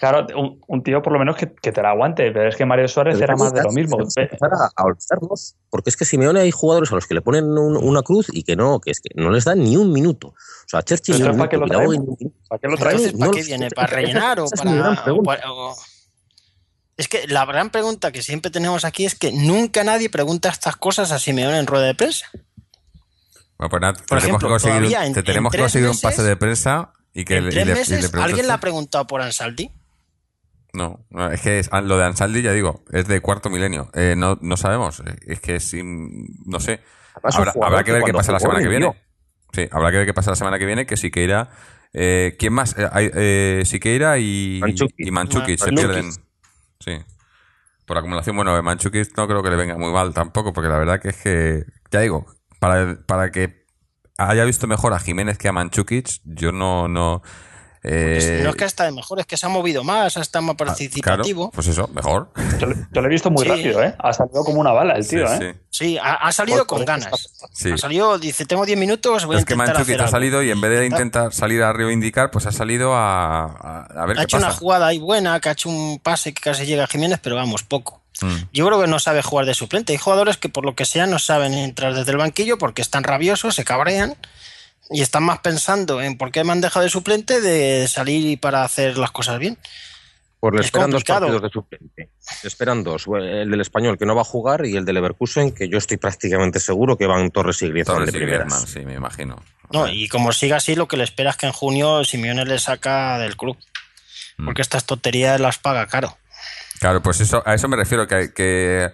claro, un, un tío por lo menos que, que te la aguante. Pero es que Mario Suárez Pero era más de lo mismo. empezar a, a olvidarnos, porque es que Simeone hay jugadores a los que le ponen un- una cruz y que no, que es que no les dan ni un minuto. O sea, Cherchi ni un ¿para qué lo traemos? ¿Para qué lo ¿para qué viene? ¿Para rellenar o para...? o pregunta. para- o- Es que la gran pregunta que siempre tenemos aquí es que nunca nadie pregunta estas cosas a Simeone en rueda de prensa. Bueno, pues nada, Por tenemos ejemplo, que conseguir, un- todavía en- te tenemos que conseguir un pase de prensa y que en le, y tres le- y le meses, ¿alguien le ha preguntado por Ansaldi? No, no, es que es- lo de Ansaldi, ya digo, es de cuarto milenio. Eh, no, no sabemos. eh, Es que es. in- No sé. Habrá, que ver qué pasa la semana que viene. Sí, habrá que ver qué pasa la semana que viene. Que Siqueira. Eh, ¿Quién más? Eh, eh, Siqueira y Manchukic. y Manchukic se pierden. Sí. Por acumulación, bueno, de Manchukic no creo que le venga muy mal tampoco, porque la verdad que es que. Ya digo, para, para que haya visto mejor a Jiménez que a Manchukic, yo no. no eh, no es que está de mejor, es que se ha movido más, está más ah, claro, participativo. pues eso, mejor. Yo, lo he visto muy Sí. rápido, ¿eh? Ha salido como una bala el tío, Sí, ¿eh? sí. Sí, ha, ha salido con ganas. Sí. Ha salido, dice, tengo 10 minutos, voy a es que intentar hacer ha salido y en vez de Intentar. intentar salir a reivindicar, pues ha salido a, a, a ver Ha qué hecho pasa. una jugada ahí buena, que ha hecho un pase que casi llega a Jiménez, pero vamos, poco. Mm. Yo creo que no sabe jugar de suplente. Hay jugadores que por lo que sea no saben entrar desde el banquillo porque están rabiosos, se cabrean y están más pensando en por qué me han dejado de suplente de salir y para hacer las cosas bien. Pues le Es esperan dos partidos de suplente. Le esperan dos. El del español que no va a jugar y el del Leverkusen que yo estoy prácticamente seguro que van Torres y Griezmann Torres de primeras. Sí, me imagino. No, y como siga así, lo que le espera es que en junio Simeone le saca del club. Mm. Porque estas tonterías las paga caro. Claro, pues eso, a eso me refiero, que, que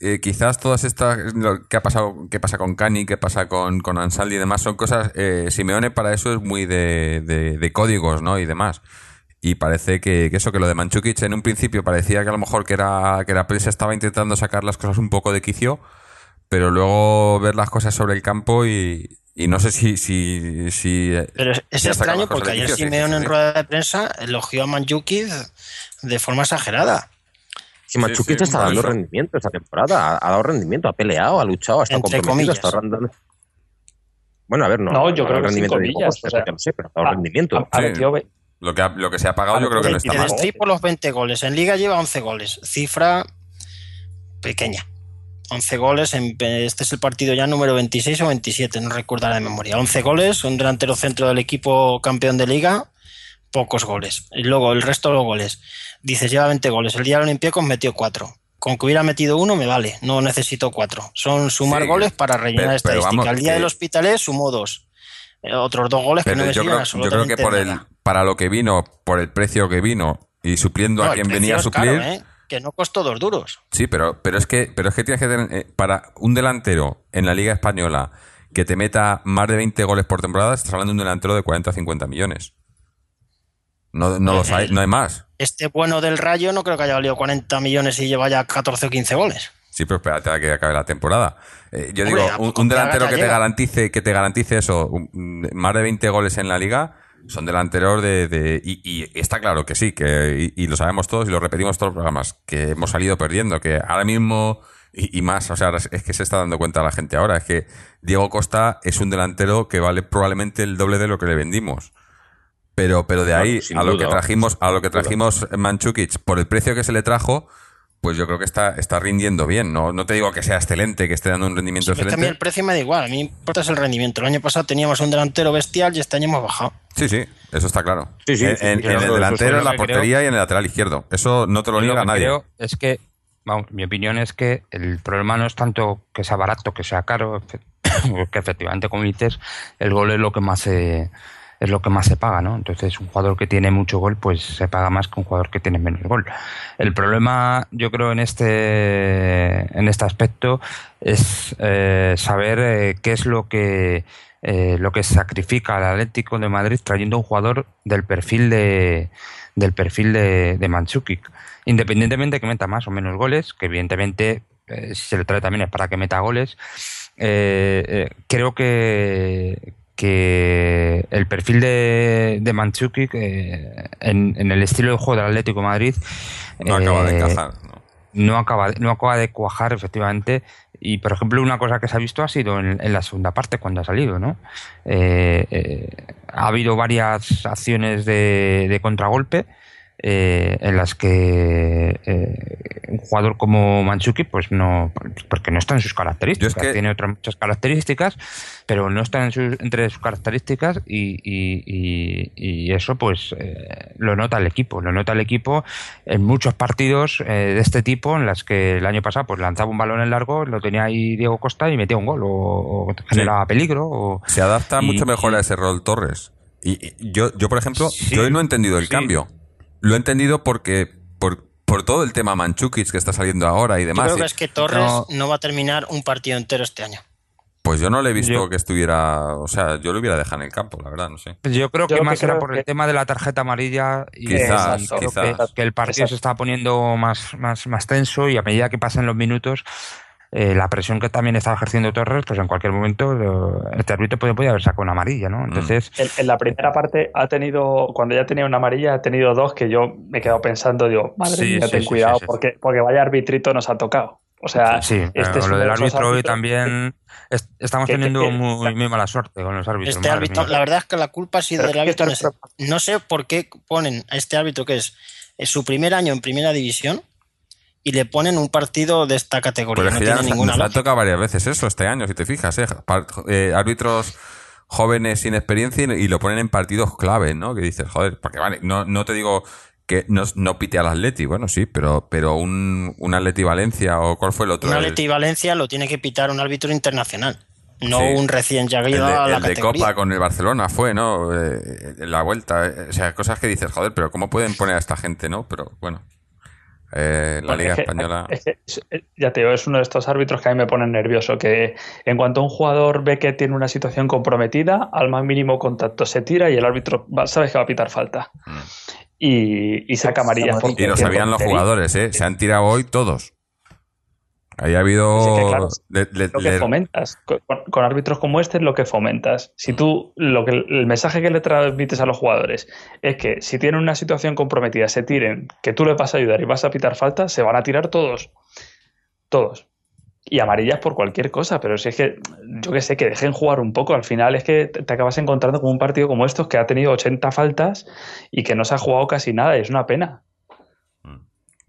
eh, quizás todas estas, lo que ha pasado, qué pasa con Cani, qué pasa con, con Ansaldi y demás, son cosas, eh, Simeone para eso es muy de, de- de códigos, ¿no? Y demás. Y parece que, que eso, que lo de Manchukic en un principio parecía que a lo mejor que era que la prensa estaba intentando sacar las cosas un poco de quicio, pero luego ver las cosas sobre el campo y, y no sé si... si, si Pero es, extraño porque ayer sí, Simeone sí, en rueda de prensa elogió a Manjukic de forma exagerada. Si Manchukic sí, está por dando eso. rendimiento esta temporada, ha, ha dado rendimiento, ha peleado, ha luchado, ha estado Entre comprometido, comillas. estado dando- Bueno, a ver, no. No, yo creo que rendimiento de comillas, pocos, o sea, lo sé, pero ha dado rendimiento. Sí. metido ve- Lo que, ha- lo que se ha pagado yo creo que no Y está de mal. Street por los 20 goles. En Liga lleva 11 goles. Cifra pequeña. 11 goles. En, este es el partido ya número 26 o 27, no recuerdo la de memoria. 11 goles, un delantero centro del equipo campeón de Liga, pocos goles. Y luego el resto de los goles. Dices, lleva 20 goles. El día de Olympiacos metió 4. Con que hubiera metido uno me vale, no necesito 4. Son sumar Sí, goles para rellenar pero- pero estadística. vamos, el día que- del Hospitalet sumó 2. otros dos goles que no me yo, creo, yo creo que por el, para lo que vino, por el precio que vino y supliendo No, a quien venía a suplir. caro, ¿eh? Que no costó dos duros. Sí, pero, pero es que, pero es que tienes que tener, eh, para un delantero en la Liga Española que te meta más de 20 goles por temporada, estás hablando de un delantero de 40 o 50 millones. No, no los hay, no hay más. Este bueno del Rayo no creo que haya valido 40 millones y lleva ya 14 o 15 goles. Sí, pero espérate a que acabe la temporada. Eh, yo Hombre, digo, un, haga delantero que te garantice, que te garantice eso, un- más de 20 goles en la liga, son delanteros de, de- y, y está claro que sí, que y, y lo sabemos todos y lo repetimos todos los programas, que hemos salido perdiendo, que ahora mismo y, y más, o sea, es que se está dando cuenta la gente ahora, es que Diego Costa es un delantero que vale probablemente el doble de lo que le vendimos. Pero, pero de ahí a lo duda, que trajimos, a lo que trajimos Manchukic por el precio que se le trajo, pues yo creo que está, está rindiendo bien. No, no te digo que sea excelente, que esté dando un rendimiento Sí, pero es que a mí el excelente. precio me da igual, a mí me importa es el rendimiento. El año pasado teníamos un delantero bestial y este año hemos bajado. Sí, sí, eso está claro. Sí, sí, en, sí, en- yo en creo el delantero, en la portería y en el lateral izquierdo. Eso no te lo niega nadie. creo es que, vamos, mi opinión es que el problema no es tanto que sea barato, que sea caro, que efectivamente, como dices, el gol es lo que más se, es lo que más se paga, ¿no? Entonces, un jugador que tiene mucho gol, pues se paga más que un jugador que tiene menos gol. El problema, yo creo, en este, en este aspecto es eh, saber eh, qué es lo que eh, lo que sacrifica el Atlético de Madrid trayendo un jugador del perfil de del perfil de, de. Independientemente de que meta más o menos goles, que evidentemente si se le trae también es para que meta goles, creo que, que el perfil de, de Mandzukic eh, en, en el estilo de juego del Atlético de Madrid No acaba de eh, encajar. ¿no? no acaba, no acaba de cuajar efectivamente. Y por ejemplo, una cosa que se ha visto ha sido en, en la segunda parte cuando ha salido, ¿no? Eh, ha habido varias acciones de, de contragolpe eh, en las que eh, un jugador como Manchuki, pues no, porque no está en sus características, Yo es que- tiene otras muchas características, pero no está en sus- entre sus características y, y- y- y eso pues eh, lo nota el equipo, lo nota el equipo en muchos partidos eh, de este tipo en las que el año pasado pues lanzaba un balón en largo, lo tenía ahí Diego Costa y metía un gol o, o generaba peligro o Se adapta mucho mejor a ese rol Torres. Y, yo, yo, por ejemplo, Sí, yo hoy no he entendido el sí. cambio. Lo he entendido porque por, por todo el tema Manchukic que está saliendo ahora y Yo demás. creo y- que es que Torres No. no. va a terminar un partido entero este año. Pues yo no le he visto Yo- que estuviera. O sea, yo lo hubiera dejado en el campo, la verdad, no sé. Yo creo Yo que lo que más era creo por que- el tema de la tarjeta amarilla y Quizás, creo quizás. Que, que el partido Exacto. se estaba poniendo más, más, más tenso y a medida que pasan los minutos, eh, la presión que también está ejerciendo Torres, pues en cualquier momento lo- este árbitro puede, puede haber sacado una amarilla, Mm. ¿no? Entonces, En, en la primera parte ha tenido, cuando ya tenía una amarilla, ha tenido dos que yo me he quedado pensando, digo, madre Sí, mía, sí, ten sí, cuidado, sí, sí. Porque, porque vaya arbitrito nos ha tocado. O sea, sí, este es lo del árbitro hoy también est- estamos que- teniendo que- muy, muy mala suerte con los árbitros. Este madre árbitro, mía. la verdad es que la culpa ha sido Pero del árbitro. No sé por qué ponen a este árbitro que es, es su primer año en primera división y le ponen un partido de esta categoría. Pero no tiene nos, ninguna nos ha tocado varias veces eso este año, si te fijas, ¿eh? Eh, árbitros jóvenes sin experiencia y, y lo ponen en partidos clave, ¿no? Que dices, joder, porque vale, no, no te digo que no, no pite al Atleti, bueno, sí, pero, pero un, un Atleti Valencia o cuál fue el otro. Un Atleti Valencia lo tiene que pitar un árbitro internacional, no Sí. un recién llegado de, a la el de. Copa con el Barcelona fue, ¿no? Eh, la vuelta. eh, O sea, cosas que dices, joder, pero ¿cómo pueden poner a esta gente, no? Pero bueno. Eh, la Bueno, Liga es que- Española. es que es- ya te digo, es uno de estos árbitros que a mí me ponen nervioso, que en cuanto un jugador ve que tiene una situación comprometida, al más mínimo contacto se tira y el árbitro va- sabes que va a pitar falta. Mm. Y, y saca amarillas. Y lo sabían los jugadores, ¿eh? Se han tirado hoy todos. Ahí ha habido. Sí, que claro, le- le- Lo que le- fomentas con, con árbitros como este es lo que fomentas. Si tú, lo que el mensaje que le transmites a los jugadores es que si tienen una situación comprometida, se tiren, que tú le vas a ayudar y vas a pitar falta, se van a tirar todos. Todos. Y amarillas por cualquier cosa, pero si es que, yo que sé, que dejen jugar un poco. Al final es que te te acabas encontrando con un partido como estos que ha tenido 80 faltas y que no se ha jugado casi nada. y Es una pena.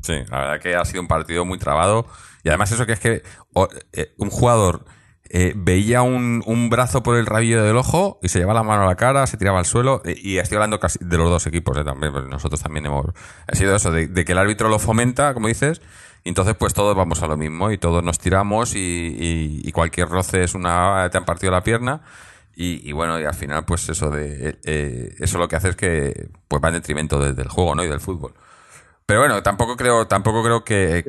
Sí, la verdad que ha sido un partido muy trabado. Y además, eso que es que eh, un jugador eh, veía un, un brazo por el rabillo del ojo y se llevaba la mano a la cara, se tiraba al suelo. eh, y estoy hablando casi de los dos equipos también, porque nosotros también hemos. Ha sido eso, de, que el árbitro lo fomenta, como dices. Y entonces, pues todos vamos a lo mismo y todos nos tiramos y, y- y cualquier roce es una. te han partido la pierna. Y, y bueno, y al final, pues eso de eso lo que hace es que pues va en detrimento de- del juego, ¿no? Y del fútbol. Pero bueno, tampoco creo, tampoco creo que,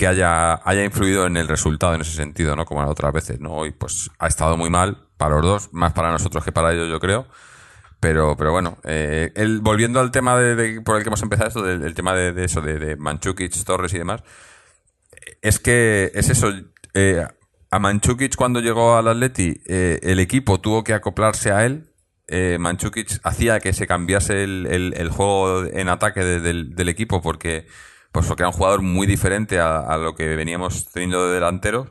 que haya, haya influido en el resultado en ese sentido, ¿no? Como las otras veces, ¿no? Hoy pues ha estado muy mal para los dos, más para nosotros que para ellos, yo creo. Pero, pero bueno, eh, volviendo al tema de, por el que hemos empezado esto, del, del tema de, eso, de, de Manchukic, Torres y demás, es que es eso. eh, a Manchukic cuando llegó al Atleti, eh, el equipo tuvo que acoplarse a él. Eh, Manchukic hacía que se cambiase el, el- juego en ataque de- del, del equipo porque, pues porque era un jugador muy diferente a, a lo que veníamos teniendo de delanteros.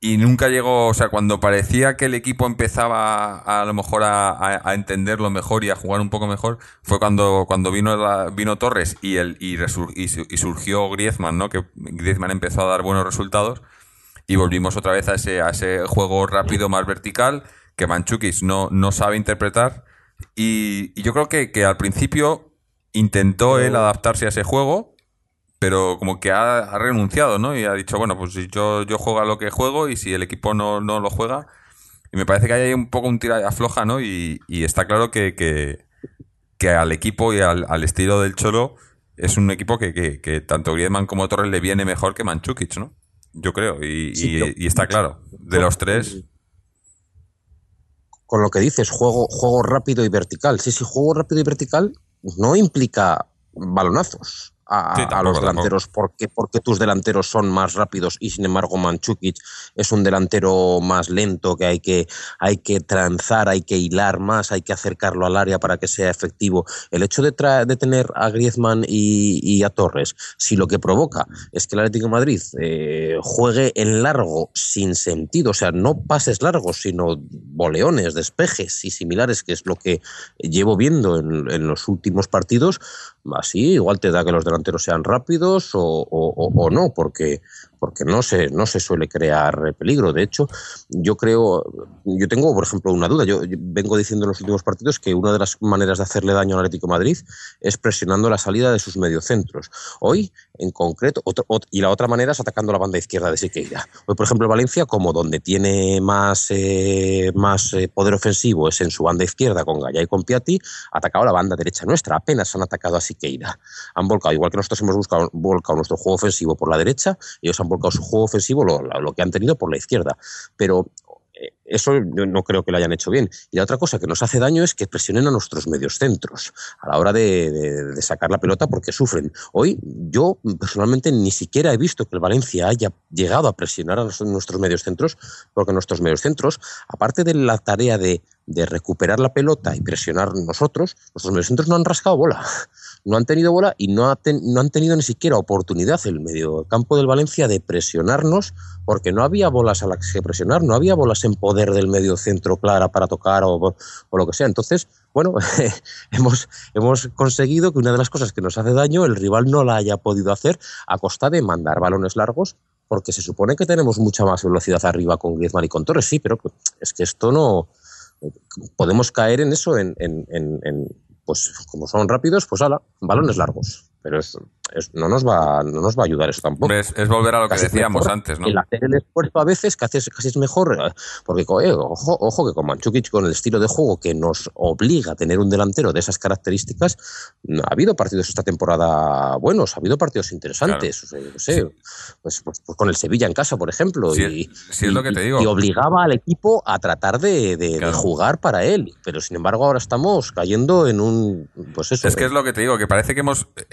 Y nunca llegó, o sea, cuando parecía que el equipo empezaba a, a lo mejor a, a- entenderlo mejor y a jugar un poco mejor, fue cuando, cuando vino, la- vino Torres y, el, y, resur- y y surgió Griezmann, ¿no? Que Griezmann empezó a dar buenos resultados y volvimos otra vez a ese, a ese juego rápido más vertical que Manchukis no, no sabe interpretar. Y, y yo creo que, que al principio intentó él adaptarse a ese juego, pero como que ha, ha renunciado, ¿no? Y ha dicho, bueno, pues si yo, yo juego a lo que juego y si el equipo no, no lo juega. Y me parece que hay ahí un poco un tira afloja, ¿no? Y, y está claro que, que, que al equipo y al, al estilo del Cholo es un equipo que, que, que tanto Griezmann como Torres le viene mejor que Manchukic, ¿no? Yo creo, y, Sí, y- pero- y está claro. De los tres, con lo que dices, juego, juego rápido y vertical. Sí, sí, juego rápido y vertical no implica balonazos a, Sí, a tampoco, los delanteros porque, porque tus delanteros son más rápidos y sin embargo Manchukic es un delantero más lento que hay que hay que transar, hay que hilar más, hay que acercarlo al área para que sea efectivo. El hecho de, tra- de tener a Griezmann y, y a Torres, si lo que provoca es que el Atlético de Madrid eh, juegue en largo sin sentido, o sea, no pases largos, sino boleones, despejes y similares, que es lo que llevo viendo en, en los últimos partidos, así igual te da que los delanteros sean rápidos o, o- o- o no, porque, porque no, se, no se suele crear peligro. De hecho, yo creo, yo tengo, por ejemplo, una duda. Yo, vengo diciendo en los últimos partidos que una de las maneras de hacerle daño al Atlético Madrid es presionando la salida de sus mediocentros. Hoy, en concreto, y la otra manera es atacando la banda izquierda de Siqueira. Hoy, por ejemplo, Valencia, como donde tiene más, eh, más eh, poder ofensivo es en su banda izquierda con Gaya y con Piatti, ha atacado la banda derecha nuestra. Apenas han atacado a Siqueira. Han volcado, igual que nosotros hemos buscado, volcado nuestro juego ofensivo por la derecha, ellos han volcado su juego ofensivo, lo, lo que han tenido por la izquierda. Pero eh, eso yo no creo que lo hayan hecho bien. Y la otra cosa que nos hace daño es que presionen a nuestros medios centros a la hora de, sacar la pelota porque sufren. Hoy yo personalmente ni siquiera he visto que el Valencia haya llegado a presionar a nuestros medios centros porque nuestros medios centros, aparte de la tarea de, de recuperar la pelota y presionar nosotros, nuestros medios centros no han rascado bola. No han tenido bola y no, ha no han tenido ni siquiera oportunidad el medio campo del Valencia de presionarnos porque no había bolas a las que presionar, no había bolas en poder del medio centro clara para tocar o, lo que sea. Entonces, bueno, hemos, hemos conseguido que una de las cosas que nos hace daño el rival no la haya podido hacer a costa de mandar balones largos porque se supone que tenemos mucha más velocidad arriba con Griezmann y con Torres, sí, pero es que esto no... Podemos caer en eso, en- en- en, pues como son rápidos, pues ala, balones largos. Pero es, es- no, nos va, no nos va a ayudar eso tampoco. es, es volver a lo que Casi decíamos mejor antes, ¿no? El hacer el esfuerzo a veces casi es, casi es mejor, eh, porque eh, ojo, ojo que con Manchukic, con el estilo de juego que nos obliga a tener un delantero de esas características, ha habido partidos esta temporada buenos, ha habido partidos interesantes. o sea, pues, pues- pues con el Sevilla en casa, por ejemplo, Sí, y, sí, es lo que te digo. y obligaba al equipo a tratar de, de- jugar para él. Pero sin embargo, ahora estamos cayendo en un. Pues eso. Es que es lo que te digo, que parece que hemos, eh,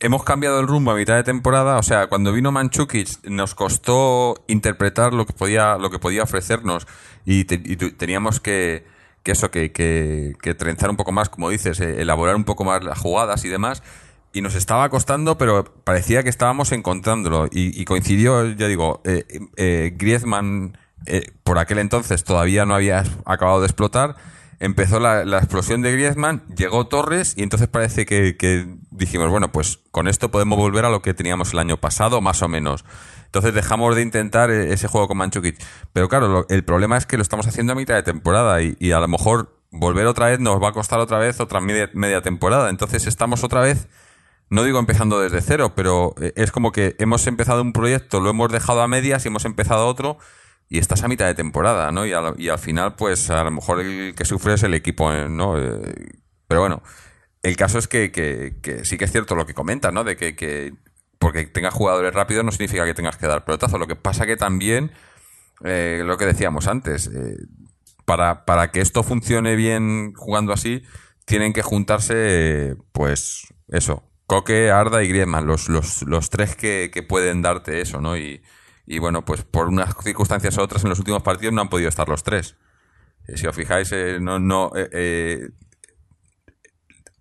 hemos cambiado el rumbo a mitad de temporada. O sea, cuando vino Manchukic nos costó interpretar lo que podía, lo que podía ofrecernos y, te- y teníamos que, que eso, que, que, que trenzar un poco más, como dices, eh, elaborar un poco más las jugadas y demás. Y nos estaba costando, pero parecía que estábamos encontrándolo. Y, y coincidió, ya digo, eh, eh, Griezmann eh, por aquel entonces todavía no había acabado de explotar empezó la, la explosión de Griezmann, llegó Torres y entonces parece que, que dijimos, bueno, pues con esto podemos volver a lo que teníamos el año pasado, más o menos. Entonces dejamos de intentar eh, ese juego con Manchukic. Pero claro, el problema es que lo estamos haciendo a mitad de temporada y, y a lo mejor volver otra vez nos va a costar otra vez otra media, media temporada. Entonces estamos otra vez, no digo empezando desde cero, pero eh, es como que hemos empezado un proyecto, lo hemos dejado a medias y hemos empezado otro y estás a mitad de temporada, ¿no? Y al, y al final, pues a lo mejor el que sufre es el equipo, eh, ¿no? Eh, pero bueno, el caso es que, sí que es cierto lo que comentas, ¿no? De que, que porque tengas jugadores rápidos no significa que tengas que dar pelotazo. Lo que pasa que también, eh, lo que decíamos antes, para, para que esto funcione bien jugando así, tienen que juntarse, pues, eso, Coque, Arda y Griezmann, los, los, los tres que, que pueden darte eso, ¿no? Y, y bueno, pues por unas circunstancias u otras en los últimos partidos no han podido estar los tres. Eh, si os fijáis, eh, no, no, eh, eh,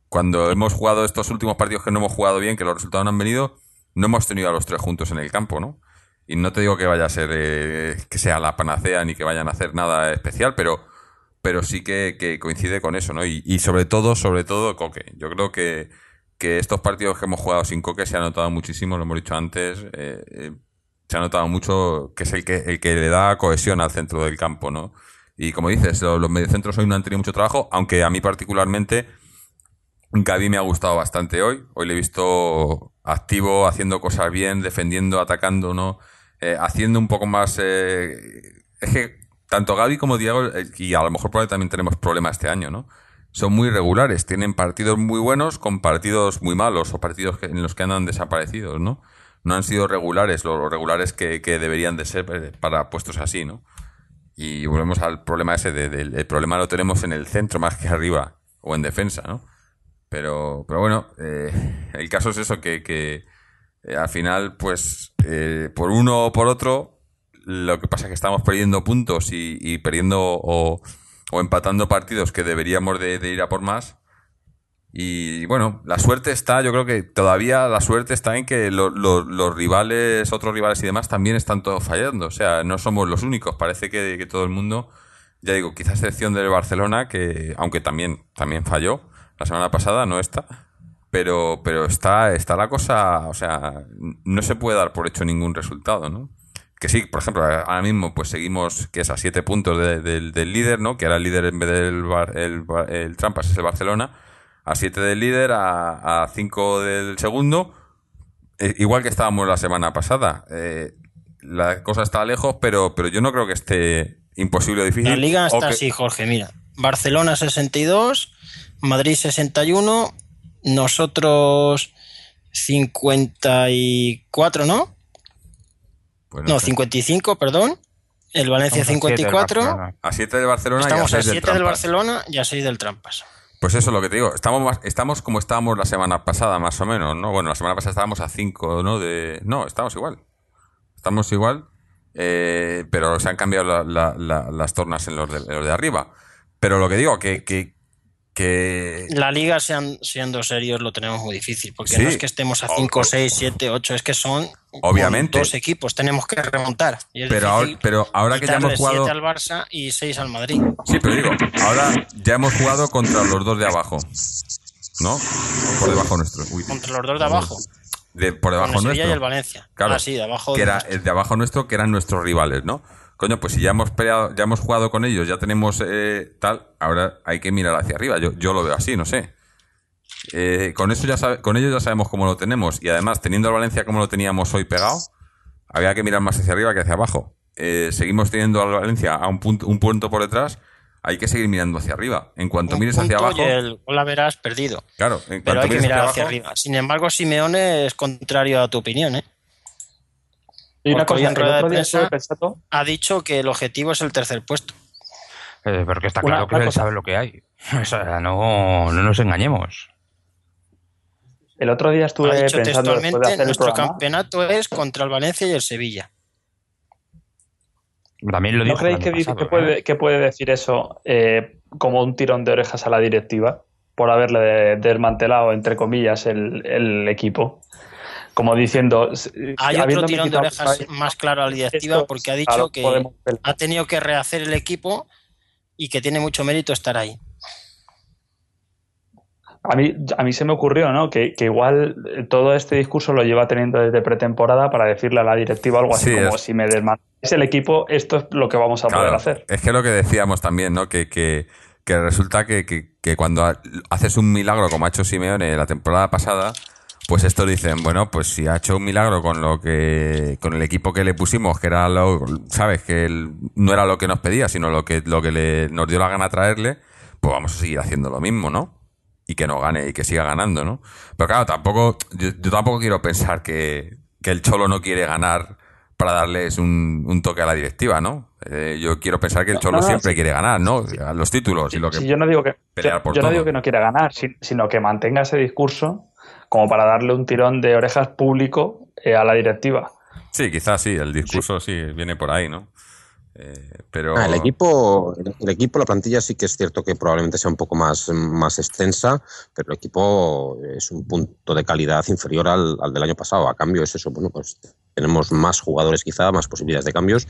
cuando hemos jugado estos últimos partidos que no hemos jugado bien, que los resultados no han venido, no hemos tenido a los tres juntos en el campo, ¿no? Y no te digo que vaya a ser que sea la panacea ni que vayan a hacer nada especial, pero, pero sí que, coincide con eso, ¿no? Y, y sobre todo, sobre todo, Coque. Yo creo que, que estos partidos que hemos jugado sin Coque se ha notado muchísimo, lo hemos dicho antes, se ha notado mucho que es el que, el que le da cohesión al centro del campo, ¿no? Y como dices, lo- los mediocentros hoy no han tenido mucho trabajo, aunque a mí particularmente Gaby me ha gustado bastante hoy. Hoy le he visto activo, haciendo cosas bien, defendiendo, atacando, ¿no? Eh, haciendo un poco más... eh, es que tanto Gaby como Diego, eh, y a lo mejor ahí también tenemos problemas este año, ¿no? Son muy regulares, tienen partidos muy buenos con partidos muy malos o partidos en los que andan desaparecidos, ¿no? No han sido regulares, los regulares que, que deberían de ser eh, para puestos así, ¿no? Y volvemos al problema ese, de- el problema lo tenemos en el centro más que arriba o en defensa, ¿no? Pero, pero bueno, eh, el caso es eso, que, que eh, al final, pues, eh, por uno o por otro, lo que pasa es que estamos perdiendo puntos y, perdiendo o, empatando partidos que deberíamos de, de ir a por más. Y bueno, la suerte está, yo creo que todavía la suerte está en que lo- lo- los rivales, otros rivales y demás también están todos fallando. O sea, no somos los únicos. Parece que, todo el mundo, ya digo, quizá a excepción del Barcelona, que aunque también, también falló la semana pasada, no está. Pero, pero está, está la cosa, o sea, no se puede dar por hecho ningún resultado, ¿no? Que sí, por ejemplo, ahora mismo pues seguimos, que es a siete puntos de- del- del líder, ¿no? Que era el líder en vez del Bar- el, el Trampas, es el Barcelona. A siete del líder, a, a cinco del segundo. Eh, igual que estábamos la semana pasada. Eh, la cosa está lejos, pero, pero yo no creo que esté imposible o difícil. La liga está que- así, Jorge, mira. Barcelona 62, Madrid 61, nosotros 54, ¿no? pues No, sé. 55, perdón. El Valencia Estamos a siete del 54. Barcelona. A siete del Barcelona Estamos y a a seis 7 del del. Barcelona y a 6 del Trampas. Pues eso es lo que te digo. Estamos, más- estamos como estábamos la semana pasada, más o menos, ¿no? Bueno, la semana pasada estábamos a 5, ¿no? De... No, estamos igual. Estamos igual, eh, pero se han cambiado la- la- la- las tornas en los, de, los de arriba. Pero lo que digo, que... que, que La liga, sean, siendo serios, lo tenemos muy difícil, porque Sí. no es que estemos a O- 5, o- 6, 7, 8, es que son Obviamente. dos equipos, tenemos que remontar. Y es pero, ahora, difícil pero ahora que ya hemos jugado... siete al Barça y 6 al Madrid. Sí, pero digo, ahora ya hemos jugado contra los dos de abajo. ¿No? Por debajo nuestro. Uy, Contra los dos de abajo. de- por debajo nuestro. y el Valencia. Claro, ah, sí, de abajo. que de era nuestro. el de abajo nuestro, que eran nuestros rivales, ¿no? Coño, pues si ya hemos peleado, ya hemos jugado con ellos, ya tenemos eh, tal, ahora hay que mirar hacia arriba. Yo, yo lo veo así, no sé. Eh, con eso ya sabe- con ellos ya sabemos cómo lo tenemos. Y además, teniendo al Valencia como lo teníamos hoy pegado, había que mirar más hacia arriba que hacia abajo. Eh, seguimos teniendo al Valencia a un punto, un punto por detrás, hay que seguir mirando hacia arriba. En cuanto Un mires hacia abajo, el la verás perdido. claro, en Pero cuanto hay que mirar hacia arriba. Sin embargo, Simeone es contrario a tu opinión, ¿eh? Y una cosa, en rueda de prensa- pensando, Ha dicho que el objetivo es el tercer puesto. Eh, porque está Una- claro que una él cosa. sabe lo que hay. O sea, no, no nos engañemos. el otro día estuve ha dicho pensando de textualmente, hacer el nuestro campeonato es contra el Valencia y el Sevilla. También lo ¿no dijo creéis que, pasado, que ¿eh? puede, que puede decir eso eh, como un tirón de orejas a la directiva por haberle de- desmantelado, entre comillas, el, el equipo? Como diciendo... Hay otro tirón de orejas más claro a la directiva esto, porque ha claro, dicho que podemos ha tenido que rehacer el equipo y que tiene mucho mérito estar ahí. A mí, a mí se me ocurrió, ¿no? Que, que igual eh, todo este discurso lo lleva teniendo desde pretemporada para decirle a la directiva algo así Sí, como es- si me desmanteláis el equipo, esto es lo que vamos a poder hacer. Es que lo que decíamos también, ¿no? Que, que, que resulta que, que, que cuando ha- haces un milagro como ha hecho Simeone la temporada pasada, pues estos dicen, bueno, pues si ha hecho un milagro con lo que, con el equipo que le pusimos, que era lo, sabes, que no era lo que nos pedía, sino lo que, lo que le, nos dio la gana traerle, pues vamos a seguir haciendo lo mismo, ¿no? Y que no gane y que siga ganando, ¿no? Pero claro, tampoco, yo, yo tampoco quiero pensar que, que el Cholo no quiere ganar para darles un, un toque a la directiva, ¿no? Eh, yo quiero pensar que el Cholo no, no, siempre sí. quiere ganar, ¿no? A Los títulos y lo que... Sí, yo no digo que, yo, no digo que no quiera ganar, si- sino que mantenga ese discurso como para darle un tirón de orejas público eh, a la directiva. Sí, quizás sí, el discurso sí, viene por ahí, ¿no? Eh, pero... Ah, el equipo, el equipo, la plantilla sí que es cierto que probablemente sea un poco más, más extensa, pero el equipo es un punto de calidad inferior al, al del año pasado. A cambio es eso, bueno, pues tenemos más jugadores quizá, más posibilidades de cambios,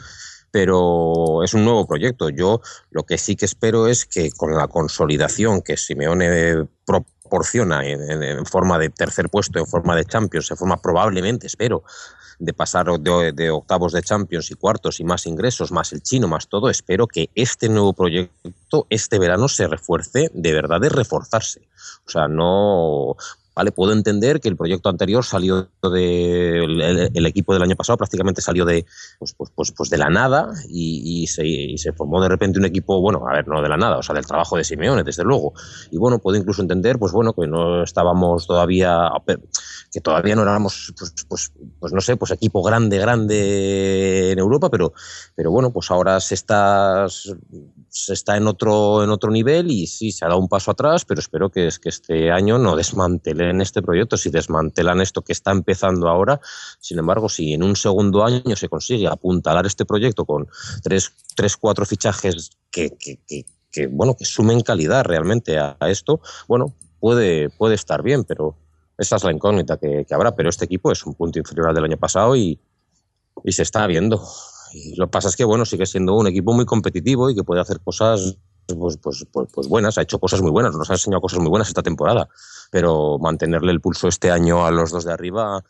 pero es un nuevo proyecto. Yo lo que sí que espero es que con la consolidación que Simeone proporciona en, forma de tercer puesto, en forma de Champions, en forma probablemente, espero, de pasar de, de octavos de Champions y cuartos y más ingresos, más el chino, más todo, espero que este nuevo proyecto este verano se refuerce, de verdad de reforzarse. O sea, no... Vale, puedo entender que el proyecto anterior salió de el, equipo del año pasado prácticamente salió de pues, pues, pues, pues de la nada y, se, formó de repente un equipo, bueno, a ver, no de la nada, o sea, del trabajo de Simeone, desde luego. Y bueno, puedo incluso entender, pues bueno, que no estábamos todavía, que todavía no éramos, pues, pues, pues no sé, pues equipo grande, grande en Europa, pero, pero bueno, pues ahora se está, se está en otro, en otro nivel y sí, se ha dado un paso atrás, pero espero que, es que este año no desmantelen este proyecto. Si desmantelan esto que está empezando ahora, sin embargo, si en un segundo año se consigue apuntalar este proyecto con tres, tres cuatro fichajes que, que, que, que, bueno, que sumen calidad realmente a, esto, bueno, puede, puede estar bien, pero esa es la incógnita que, que, habrá. Pero este equipo es un punto inferior al del año pasado y, y se está viendo. Y lo que pasa es que, bueno, sigue siendo un equipo muy competitivo y que puede hacer cosas pues, pues, pues, pues, buenas, ha hecho cosas muy buenas, nos ha enseñado cosas muy buenas esta temporada, pero mantenerle el pulso este año a los dos de arriba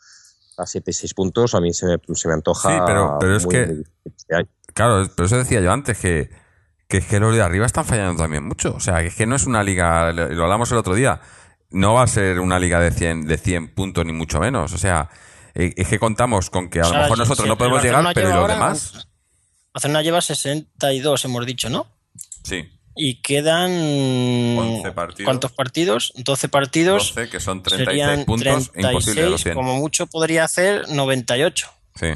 a 7 y 6 puntos a mí se me, se me antoja. Sí, pero, pero es que, claro, pero eso decía yo antes, que, que es que los de arriba están fallando también mucho, o sea, que es que no es una liga, lo hablamos el otro día, no va a ser una liga de 100, de 100 puntos ni mucho menos, o sea, es que contamos con que a O sea, lo mejor nosotros si no podemos llegar, pero ¿y los demás? Barcelona lleva 62, hemos dicho, ¿no? Sí, Y quedan. 11 partidos. ¿Cuántos partidos? 12 partidos. 12, que son 36 serían puntos, imposible los 36, 100. como mucho podría hacer 98. Sí,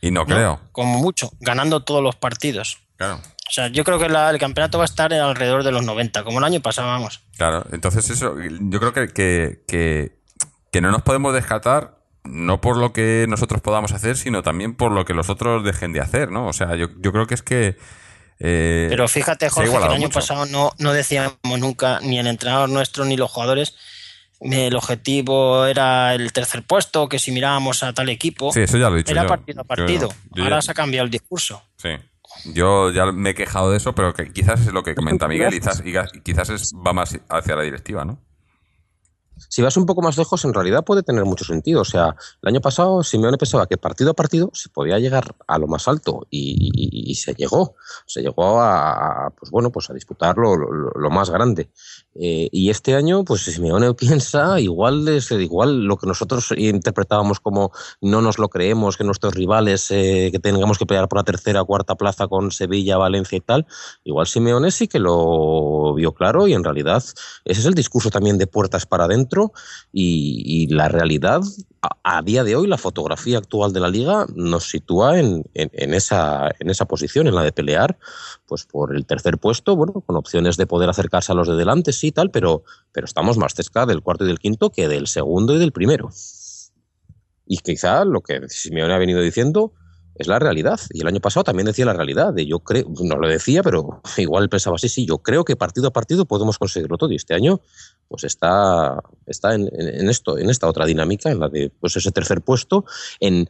y no ¿no? creo, Como mucho, ganando todos los partidos. claro. O sea, yo creo que la- el campeonato va a estar en alrededor de los 90, como el año pasado, vamos. Claro, entonces eso, yo creo que, que, que, que no nos podemos descartar, no por lo que nosotros podamos hacer, sino también por lo que los otros dejen de hacer, ¿no? O sea, yo, yo creo que es que... eh, Pero fíjate, Jorge, que el año mucho. pasado no, no decíamos nunca, ni el entrenador nuestro ni los jugadores, el objetivo era el tercer puesto, que si mirábamos a tal equipo, Sí, eso ya lo he dicho era yo. partido a partido. Yo- yo Ahora ya- se ha cambiado el discurso. Sí. Yo ya me he quejado de eso, pero que quizás es lo que comenta Miguel, y quizás, quizás es, va más hacia la directiva, ¿no? Si vas un poco más lejos, en realidad puede tener mucho sentido. O sea, el año pasado Simeone pensaba que partido a partido se podía llegar a lo más alto y, se llegó. Se llegó a, pues bueno, pues a disputar lo más grande. Eh, y este año, pues Simeone piensa igual es igual lo que nosotros interpretábamos como no nos lo creemos, que nuestros rivales eh, que tengamos que pelear por la tercera o cuarta plaza con Sevilla, Valencia y tal. Igual Simeone sí que lo vio claro y en realidad ese es el discurso también de puertas para adentro y, la realidad a, día de hoy, la fotografía actual de la liga nos sitúa en, en- en esa, en esa posición, en la de pelear pues por el tercer puesto, bueno, con opciones de poder acercarse a los de delante, sí, tal, pero, pero estamos más cerca del cuarto y del quinto que del segundo y del primero. Y quizá lo que Simeone ha venido diciendo es la realidad. Y el año pasado también decía la realidad. De yo creo, no lo decía, pero igual pensaba así, sí, yo creo que partido a partido podemos conseguirlo todo. Y este año, pues está, está en, esto, en esta otra dinámica, en la de pues ese tercer puesto, en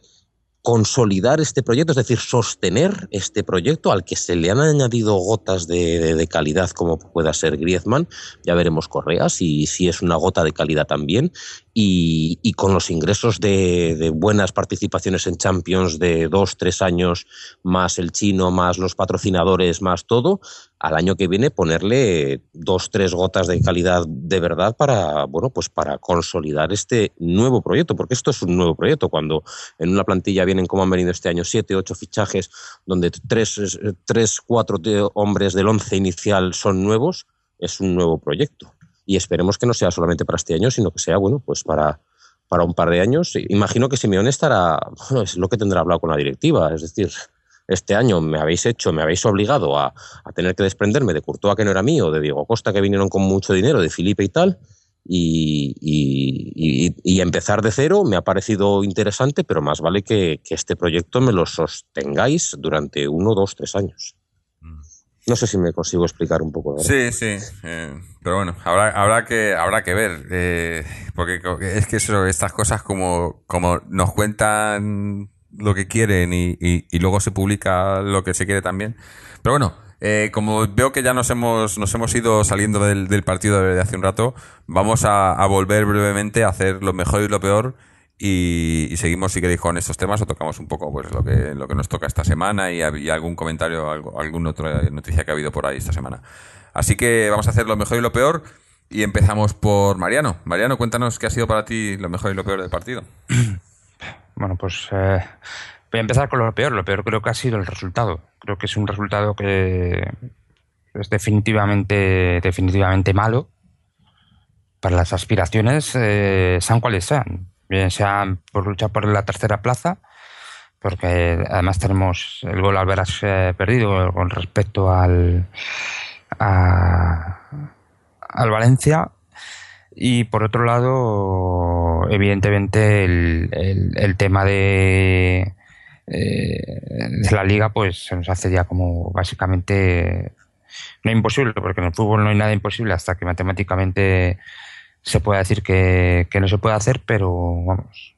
consolidar este proyecto, es decir, sostener este proyecto al que se le han añadido gotas de, de- calidad como pueda ser Griezmann, ya veremos Correa si es una gota de calidad también, y, y con los ingresos de, de buenas participaciones en Champions de dos, tres años, más el chino, más los patrocinadores, más todo, al año que viene ponerle dos, tres gotas de calidad de verdad para, bueno, pues para consolidar este nuevo proyecto, porque esto es un nuevo proyecto. Cuando en una plantilla vienen como han venido este año siete, ocho fichajes, donde tres, tres cuatro de- hombres del once inicial son nuevos, es un nuevo proyecto. Y esperemos que no sea solamente para este año, sino que sea, bueno, pues para, para un par de años. Imagino que Simeone estará, bueno, es lo que tendrá hablado con la directiva, es decir, este año me habéis hecho, me habéis obligado a, a tener que desprenderme de Courtois que no era mío, de Diego Costa que vinieron con mucho dinero, de Felipe y tal, y, y- y- empezar de cero me ha parecido interesante, pero más vale que, que este proyecto me lo sostengáis durante uno, dos, tres años. No sé si me consigo explicar un poco. Sí, sí. eh, pero bueno, habrá, que habrá que ver. eh, porque es que eso, estas cosas como, como nos cuentan lo que quieren y, y- y luego se publica lo que se quiere también. Pero bueno, eh, como veo que ya nos hemos, nos hemos ido saliendo del, del partido de hace un rato, vamos a volver brevemente a hacer lo mejor y lo peor. Y, y seguimos, si queréis, con estos temas o tocamos un poco pues lo que, lo que nos toca esta semana y, algún comentario, algo, alguna otra noticia que ha habido por ahí esta semana. Así que vamos a hacer lo mejor y lo peor y empezamos por Mariano. Mariano, cuéntanos qué ha sido para ti lo mejor y lo peor del partido. Bueno, pues eh, voy a empezar con lo peor. Lo peor creo que ha sido el resultado. Creo que es un resultado que es definitivamente, definitivamente malo para las aspiraciones, eh, sean cuales sean. Bien sean por luchar por la tercera plaza, porque además tenemos el gol al veras eh, perdido con respecto al, a- al Valencia. Y por otro lado, evidentemente, el, el- el tema de, eh, de la liga, pues se nos hace ya como básicamente no imposible, porque en el fútbol no hay nada imposible hasta que matemáticamente se pueda decir que, que no se puede hacer, pero vamos,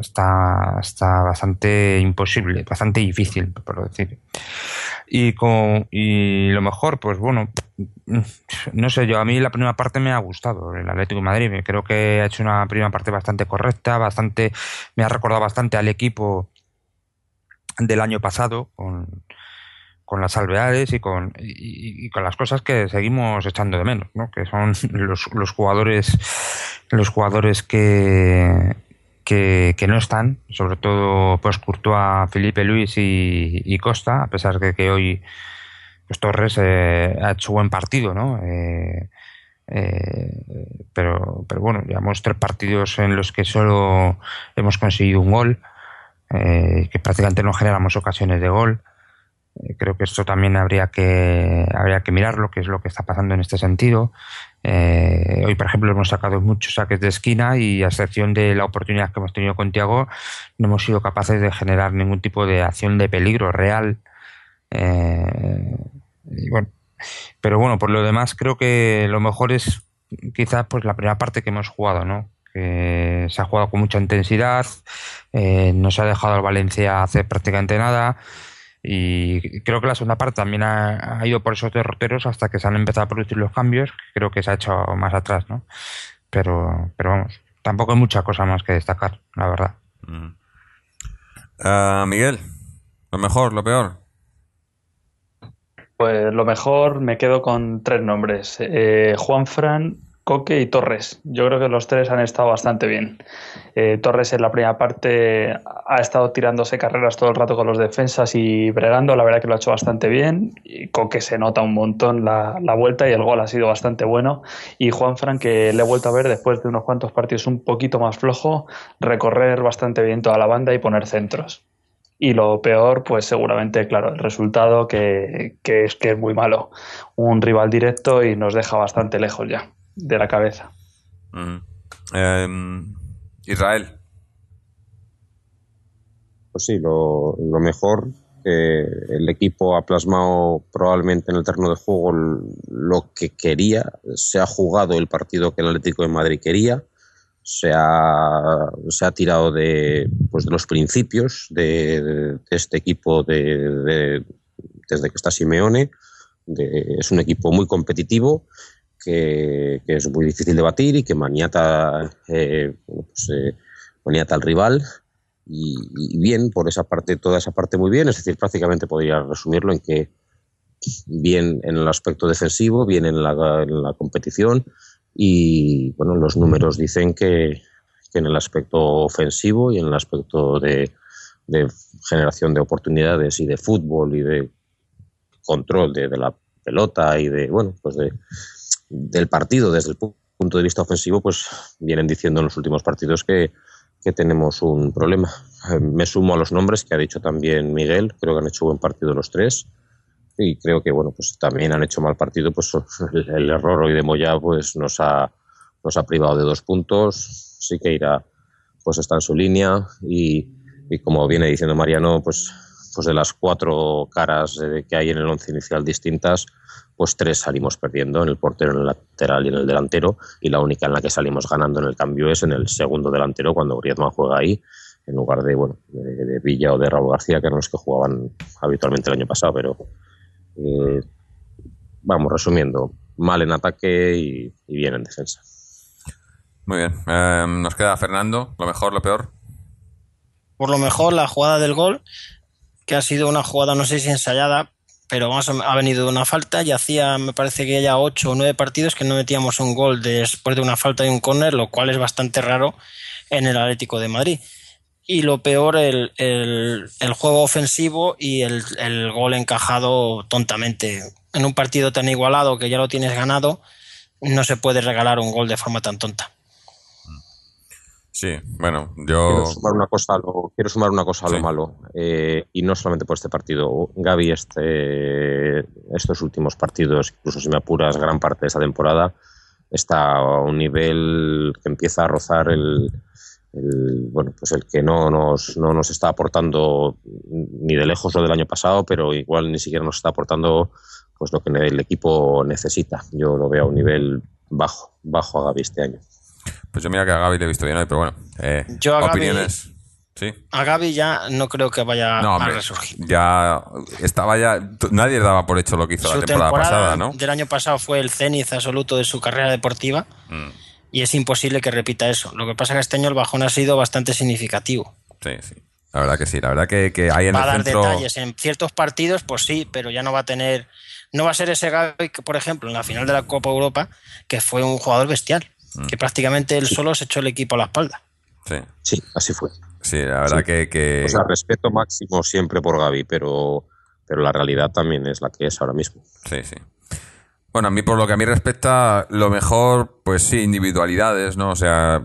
está, está bastante imposible, bastante difícil, por decir. Y, con, y lo mejor, pues bueno, no sé, yo a mí la primera parte me ha gustado, el Atlético de Madrid. Creo que ha hecho una primera parte bastante correcta, bastante, me ha recordado bastante al equipo del año pasado, con, con las salvedades y con, y, y con las cosas que seguimos echando de menos, ¿no? que son los, los jugadores los jugadores que, que, no están, sobre todo pues Courtois, Felipe Luis y, y Costa, a pesar de que hoy pues Torres eh, ha hecho buen partido, ¿no? Eh, eh, pero, pero bueno, llevamos tres partidos en los que solo hemos conseguido un gol, eh, que prácticamente no generamos ocasiones de gol. Eh, creo que esto también habría que habría que mirarlo, qué es lo que está pasando en este sentido. Eh, hoy, por ejemplo, hemos sacado muchos saques de esquina y a excepción de la oportunidad que hemos tenido con Tiago, no hemos sido capaces de generar ningún tipo de acción de peligro real. Eh, y bueno, pero bueno, por lo demás creo que lo mejor es quizás pues la primera parte que hemos jugado, ¿no? Que se ha jugado con mucha intensidad, eh, no se ha dejado al Valencia hacer prácticamente nada y creo que la segunda parte también ha, ha ido por esos derroteros hasta que se han empezado a producir los cambios, que creo que se ha hecho más atrás, ¿no? Pero, pero vamos, tampoco hay mucha cosa más que destacar, la verdad. Mm. Ah, Miguel, lo mejor, lo peor. Pues lo mejor me quedo con tres nombres: eh, Juan Fran, Coque y Torres. Yo creo que los tres han estado bastante bien. Eh, Torres en la primera parte ha estado tirándose carreras todo el rato con los defensas y bregando. La verdad que lo ha hecho bastante bien. Y Coque se nota un montón la, la vuelta y el gol ha sido bastante bueno. Y Juan Fran, que le he vuelto a ver después de unos cuantos partidos un poquito más flojo, recorrer bastante bien toda la banda y poner centros. Y lo peor, pues seguramente, claro, el resultado que, que es que es muy malo. Un rival directo y nos deja bastante lejos ya de la cabeza. Em, Israel. Pues sí, lo, lo mejor, que el equipo ha plasmado probablemente en el terreno de juego lo que quería, se ha jugado el partido que el Atlético de Madrid quería, se ha, se ha tirado de, pues de los principios de, de este equipo de, de- desde que está Simeone. de- es un equipo muy competitivo que, es muy difícil de batir y que maniata, eh, pues, eh, maniata al rival. Y, bien por esa parte, toda esa parte muy bien, es decir, prácticamente podría resumirlo en que bien en el aspecto defensivo, bien en la, competición. Y bueno, los números dicen que, que en el aspecto ofensivo y en el aspecto de, de generación de oportunidades y de fútbol y de control de, de la pelota y de bueno pues de, del partido desde el pu- punto de vista ofensivo pues vienen diciendo en los últimos partidos que, que tenemos un problema eh, me sumo a los nombres que ha dicho también Miguel. Creo que han hecho buen partido los tres. Y creo que, bueno, pues también han hecho mal partido. Pues el error hoy de Moya pues, nos, ha, nos ha privado de dos puntos. Sí que irá, pues está en su línea. Y, y como viene diciendo Mariano, pues, pues de las cuatro caras que hay en el once inicial distintas, pues tres salimos perdiendo en el portero, en el lateral y en el delantero, y la única en la que salimos ganando en el cambio es en el segundo delantero, cuando Griezmann juega ahí, en lugar de, bueno, de, Villa o de Raúl García, que eran los que jugaban habitualmente el año pasado, pero eh, vamos, resumiendo, mal en ataque y, bien en defensa. Muy bien, eh, nos queda Fernando, lo mejor, lo peor. Por lo mejor, la jugada del gol, que ha sido una jugada, no sé si ensayada, pero más ha venido de una falta y hacía, me parece que ya ocho o nueve partidos que no metíamos un gol después de una falta y un córner, lo cual es bastante raro en el Atlético de Madrid. Y lo peor, el, el, juego ofensivo y el, el, gol encajado tontamente. En un partido tan igualado que ya lo tienes ganado, no se puede regalar un gol de forma tan tonta. Sí, bueno, yo... Quiero sumar una cosa a lo, quiero sumar una cosa a lo malo, eh, y no solamente por este partido. Gaby, este, estos últimos partidos, incluso si me apuras gran parte de esta temporada, está a un nivel que empieza a rozar el, bueno, pues el que no nos, no nos está aportando ni de lejos lo del año pasado, pero igual ni siquiera nos está aportando pues lo que el equipo necesita. Yo lo veo a un nivel bajo, bajo a Gaby este año. Pues yo mira que a Gaby le he visto bien hoy, pero bueno. Eh, yo a opiniones. Gaby, ¿Sí? A Gaby ya no creo que vaya a resurgir. Ya estaba ya. Nadie daba por hecho lo que hizo la temporada, pasada, ¿no? Del año pasado fue el cenit absoluto de su carrera deportiva. Mm. Y es imposible que repita eso. Lo que pasa es que este año el bajón ha sido bastante significativo. Sí, sí. La verdad que sí. La verdad que, que hay en va a dar detalles. En ciertos partidos, pues sí, pero ya no va a tener. No va a ser ese Gaby que, por ejemplo, en la final de la Copa Europa, que fue un jugador bestial Mm. que prácticamente él solo se echó el equipo a la espalda. Sí, sí así fue. Sí, la verdad que, O sea, respeto máximo siempre por Gaby, pero, pero la realidad también es la que es ahora mismo. Sí, sí. Bueno, a mí por lo que a mí respecta, lo mejor, pues sí, individualidades, ¿no? O sea,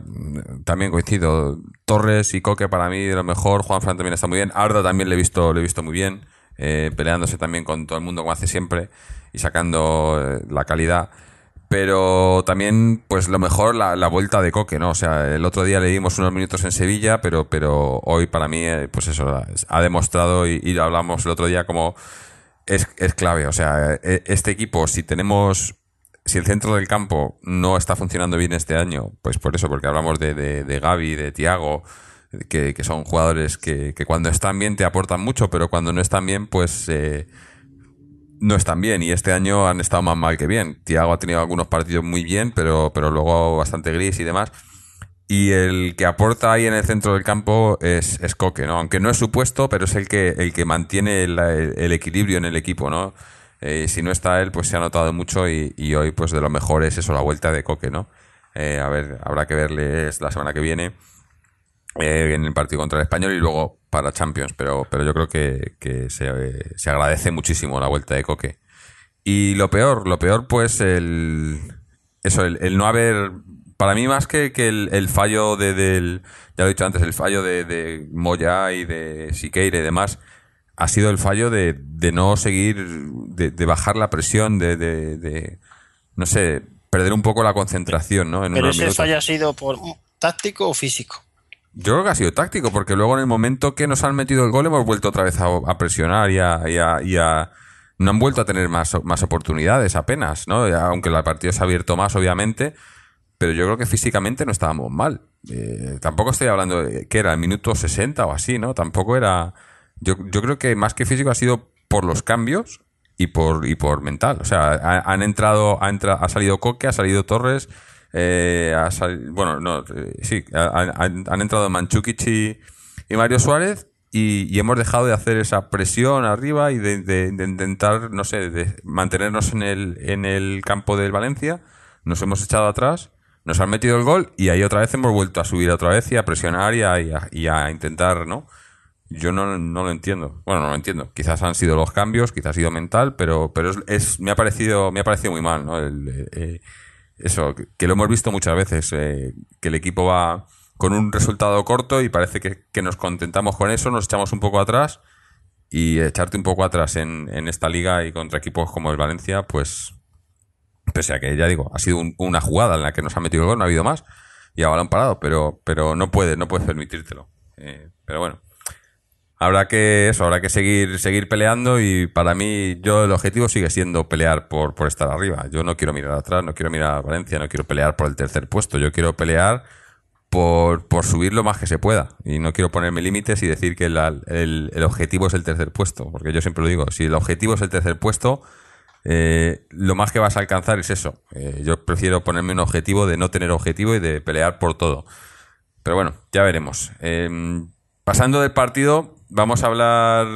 también coincido. Torres y Coque para mí de lo mejor. Juan Fran también está muy bien. Arda también le he visto, le he visto muy bien. Eh, peleándose también con todo el mundo como hace siempre y sacando eh, la calidad. Pero también, pues lo mejor, la, vuelta de Coque, ¿no? O sea, el otro día le dimos unos minutos en Sevilla, pero, pero hoy para mí, eh, pues eso, ha demostrado y, lo hablamos el otro día como es, es clave. O sea, e, este equipo, si tenemos si el centro del campo no está funcionando bien este año, pues por eso, porque hablamos de, de, de Gaby, de Tiago, que, que, son jugadores que, que, cuando están bien te aportan mucho, pero cuando no están bien, pues eh, no están bien y este año han estado más mal que bien. Tiago ha tenido algunos partidos muy bien, pero, pero luego bastante gris y demás. Y el que aporta ahí en el centro del campo es, es Coque, ¿no? Aunque no es su puesto, pero es el que, el que mantiene el, equilibrio en el equipo, ¿no? Eh, si no está él, pues se ha notado mucho y, y, hoy, pues de lo mejor es eso, la vuelta de Coque, ¿no? Eh, a ver, habrá que verle la semana que viene eh, en el partido contra el Español y luego para Champions, pero, pero yo creo que, se, agradece muchísimo la vuelta de Coque. Y lo peor, lo peor pues el... Eso, el, no haber... Para mí más que, que el, fallo de, del... Ya lo he dicho antes, el fallo de, Moya y de Siqueira y demás, ha sido el fallo de, no seguir, de, bajar la presión, de, no sé, perder un poco la concentración, ¿no? Pero ese fallo ha sido por táctico o físico. Yo creo que ha sido táctico, porque luego en el momento que nos han metido el gol hemos vuelto otra vez a, presionar y a, No han vuelto a tener más, más oportunidades apenas, ¿no? Aunque el partido se ha abierto más, obviamente, pero yo creo que físicamente no estábamos mal. Eh, tampoco estoy hablando de que era el minuto 60 o así, ¿no? Tampoco era... Yo, yo creo que más que físico ha sido por los cambios y por, y por mental. O sea, han entrado, ha, ha salido Coque, ha salido Torres eh, bueno, no, eh, sí, han, entrado Manchukic y, Mario Suárez y, hemos dejado de hacer esa presión arriba y de, intentar, no sé, de mantenernos en el, en el campo del Valencia. Nos hemos echado atrás, nos han metido el gol y ahí otra vez hemos vuelto a subir otra vez y a presionar y a, intentar, ¿no? Yo no, lo entiendo. Bueno, no lo entiendo. Quizás han sido los cambios, quizás ha sido mental, pero, pero es, me ha parecido, me ha parecido muy mal, ¿no? El, eh, eso, que lo hemos visto muchas veces, eh, que el equipo va, con un resultado corto y parece que, nos contentamos con eso, nos echamos un poco atrás y echarte un poco atrás en, en esta liga y contra equipos como el Valencia, pues pese a que ya digo, ha sido un- una jugada en la que nos ha metido el gol, no ha habido más y a balón parado, pero, pero no puedes, no puedes permitírtelo. Eh, pero bueno, habrá que eso, habrá que seguir, seguir peleando y para mí yo el objetivo sigue siendo pelear por, por estar arriba. Yo no quiero mirar atrás, no quiero mirar a Valencia, no quiero pelear por el tercer puesto, yo quiero pelear por, por subir lo más que se pueda. Y no quiero ponerme límites y decir que la- el, el objetivo es el tercer puesto, porque yo siempre lo digo, si el objetivo es el tercer puesto, eh, lo más que vas a alcanzar es eso. Eh, yo prefiero ponerme un objetivo de no tener objetivo y de pelear por todo. Pero bueno, ya veremos. Eh, pasando del partido, vamos a hablar.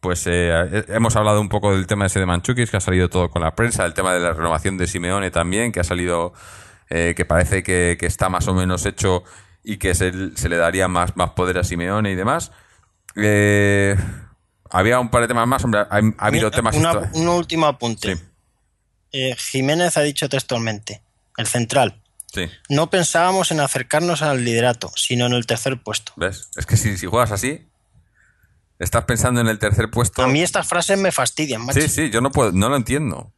Pues eh, hemos hablado un poco del tema ese de Manchukis, que ha salido todo con la prensa, el tema de la renovación de Simeone también, que ha salido, eh, que parece que, que está más o menos hecho y que se, se le daría más, más poder a Simeone y demás. Eh, había un par de temas más, hombre, ha, ha habido temas... una- un último apunte. Sí. Eh, Jiménez ha dicho textualmente, el central, Sí, no pensábamos en acercarnos al liderato, sino en el tercer puesto. ¿ves? Es que si, si juegas así, estás pensando en el tercer puesto... A mí estas frases me fastidian, macho. Sí, sí, yo no puedo, no lo entiendo. O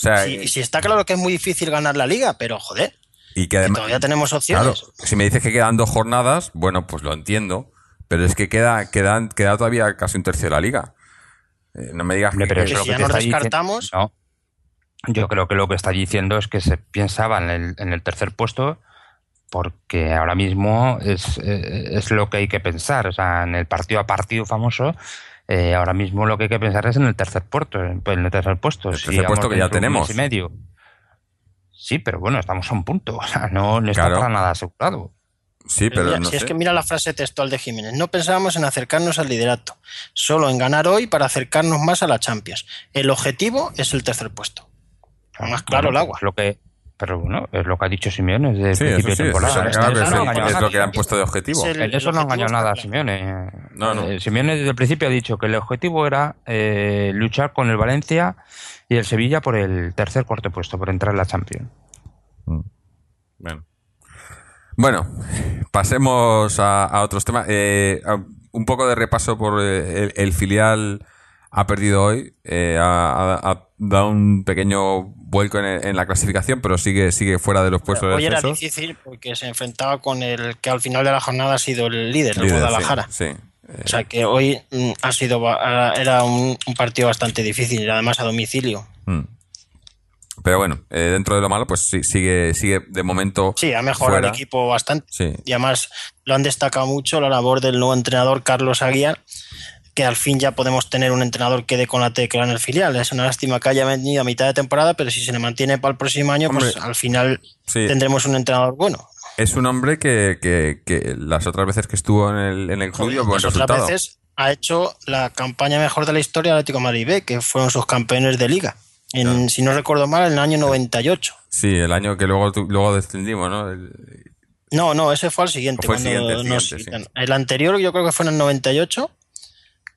sea, Sí, y- sí está claro que es muy difícil ganar la liga, pero joder, y que que además... todavía tenemos Claro, opciones. si me dices que quedan dos jornadas, bueno, pues lo entiendo. Pero es que queda, quedan, queda todavía casi un tercio de la liga. Eh, no me digas Hombre, que... pero que si que ya nos diciendo- descartamos- No. Yo creo que lo que está diciendo es que se pensaba en el, en el tercer puesto porque ahora mismo es, eh, es lo que hay que pensar. O sea, en el partido a partido famoso, eh, ahora mismo lo que hay que pensar es en el tercer puesto. En el tercer puesto. El Si tercer puesto que ya tenemos. y medio. Sí, pero bueno, estamos a un punto. O sea, no, no está Claro. para nada asegurado. Sí, Pero mira, no si es sé. que mira la frase textual de Jiménez, no pensábamos en acercarnos al liderato, solo en ganar hoy para acercarnos más a la Champions. El objetivo es el tercer puesto. Más claro el agua. es lo que, pero bueno, es lo que ha dicho Simeone desde el principio eso sí, de temporada. eso, En claro, eso es, no lo que han puesto de objetivo. Es el- En eso no ha engañado nada a. Simeone. No, no. Eh, Simeone desde el principio ha dicho que el objetivo era eh, luchar con el Valencia y el Sevilla por el tercer cuarto puesto, por entrar en la Champions. Bueno. Bueno, pasemos a, a otros temas. Eh, a- un poco de repaso por eh, el, el filial ha perdido hoy, eh, ha, ha- dado un pequeño vuelco en, en la clasificación, pero sigue sigue fuera de los puestos de Hoy era difícil porque se enfrentaba con el que al final de la jornada ha sido el líder, el Líder, Guadalajara. Sí, sí. O sea que hoy mm, ha sido era un, un partido bastante difícil y además a domicilio. Mm. Pero bueno, eh, dentro de lo malo, pues sí, sigue, sigue de momento. Sí, ha mejorado fuera. el equipo bastante. Sí. Y además lo han destacado mucho la labor del nuevo entrenador Carlos Aguiar, que al fin ya podemos tener un entrenador que dé con la tecla en el filial. Es una lástima que haya venido a mitad de temporada, pero si se le mantiene para el próximo año, pues al final sí. tendremos un entrenador bueno. Es un hombre que, que, que las otras veces que estuvo en el, en el club buen Las otras veces ha hecho la campaña mejor de la historia del Atlético de Madrid B, que fueron sus campeones de liga. En, Si no recuerdo mal, en el año 98. Sí, el año que luego, luego descendimos, ¿no? El- No, no, ese fue el siguiente. Fue el siguiente, nos. El anterior yo creo que fue en el 98,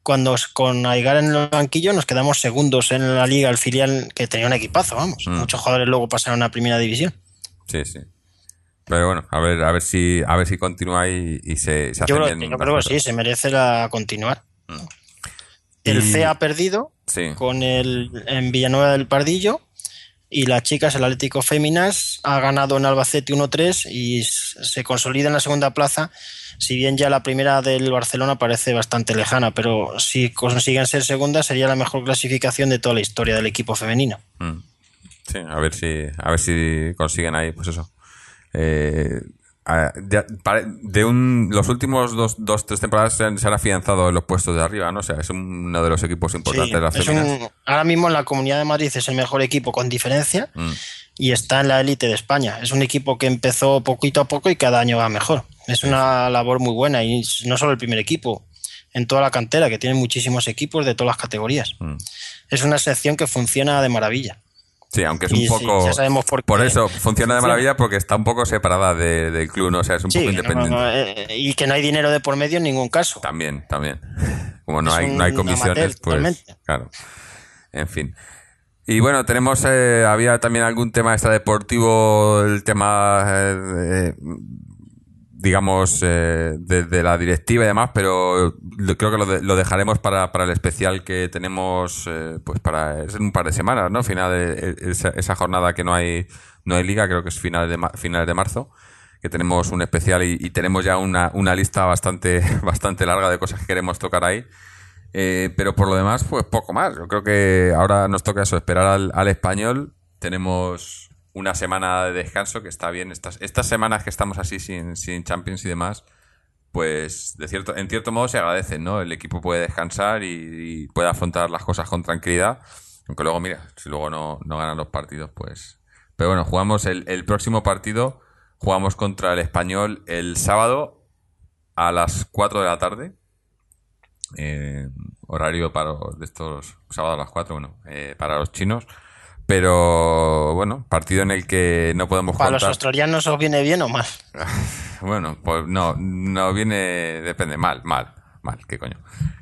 cuando con Aigar en el banquillo nos quedamos segundos en la liga, el filial que tenía un equipazo, vamos. Mm. Muchos jugadores luego pasaron a primera división. sí, sí. Pero bueno, a ver, a ver si, a ver si continúa y, y se, se Yo creo, bien yo creo que sí, se merece la continuar. El Y- C ha perdido Sí. con el en Villanueva del Pardillo y las chicas, el Atlético Féminas, ha ganado en Albacete 1-3 y se consolida en la segunda plaza. Si bien ya la primera del Barcelona parece bastante lejana, pero si consiguen ser segunda sería la mejor clasificación de toda la historia del equipo femenino. Mm. Sí, a ver si, a ver si consiguen ahí, pues eso. Eh, de, de un, los últimos dos, dos, tres temporadas se han, se han afianzado en los puestos de arriba, ¿no? O sea, es uno de los equipos importantes Sí, de las es un- ahora mismo en la Comunidad de Madrid es el mejor equipo con diferencia Mm. y está en la élite de España. Es un equipo que empezó poquito a poco y cada año va mejor. Es una labor muy buena y no solo el primer equipo, en toda la cantera, que tiene muchísimos equipos de todas las categorías. Mm. Es una sección que funciona de maravilla. Sí, aunque es Y un sí, poco. ya sabemos por qué. eso funciona de maravilla porque está un poco separada de- del club, ¿no? O sea, es un Sí, poco no- independiente. no, eh, y que no hay dinero de por medio en ningún caso. También, también. Como no Es hay, no hay comisiones, pues. totalmente. Claro. En fin. Y bueno, tenemos. eh, había también algún tema extradeportivo, el tema eh, digamos, eh, desde la directiva y demás, pero creo que lo, de- lo dejaremos para, para el especial que tenemos, eh, pues para es un par de semanas, ¿no? Final de, e- esa, esa jornada que no hay no hay liga, creo que es final de finales de marzo, que tenemos un especial y, y tenemos ya una, una lista bastante bastante larga de cosas que queremos tocar ahí. Eh, pero por lo demás, pues poco más. Yo creo que ahora nos toca eso, esperar al, al español. Tenemos una semana de descanso que está bien. Estas, estas semanas que estamos así sin, sin Champions y demás, pues de cierto, en cierto modo se agradecen, ¿no? El equipo puede descansar y, puede afrontar las cosas con tranquilidad. Aunque luego, mira, si luego no, no ganan los partidos, pues. Pero bueno, jugamos el, el próximo partido, jugamos contra el español el sábado a las 4 de la tarde. Eh, horario para de estos sábados a las 4, bueno, eh, para los chinos. Pero bueno, partido en el que no podemos ¿Para los contar. australianos os viene bien o mal? Bueno, pues no, no viene, depende, mal, mal, mal, qué coño.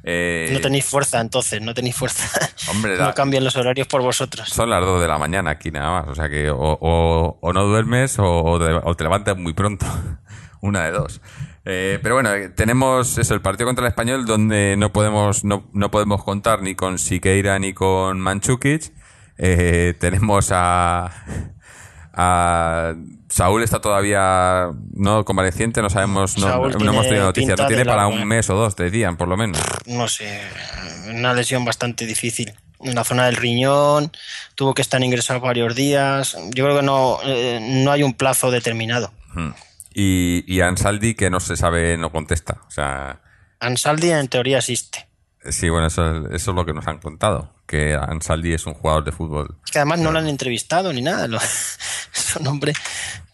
Eh, No tenéis fuerza entonces, no tenéis fuerza. Hombre, la- no cambian los horarios por vosotros. son las 2 de la mañana aquí nada más, o sea que o, o- o no duermes o, o te, o te levantas muy pronto, una de dos. Eh, pero bueno, eh, tenemos eso, el partido contra el español donde no podemos, no, no podemos contar ni con Siqueira ni con Manchukic. Eh, tenemos a, a Saúl está todavía no convaleciente, no sabemos, no, Saúl no hemos tenido noticias, no tiene de para un mes o dos, decían, por lo menos. No sé, una lesión bastante difícil. En la zona del riñón, tuvo que estar ingresado varios días. Yo creo que no, eh, no hay un plazo determinado. Mm. Y, y Ansaldi, que no se sabe, no contesta. O sea, Ansaldi en teoría existe. sí, bueno, eso, eso es lo que nos han contado. Que Ansaldi es un jugador de fútbol. Que además no lo han entrevistado ni nada. Es un hombre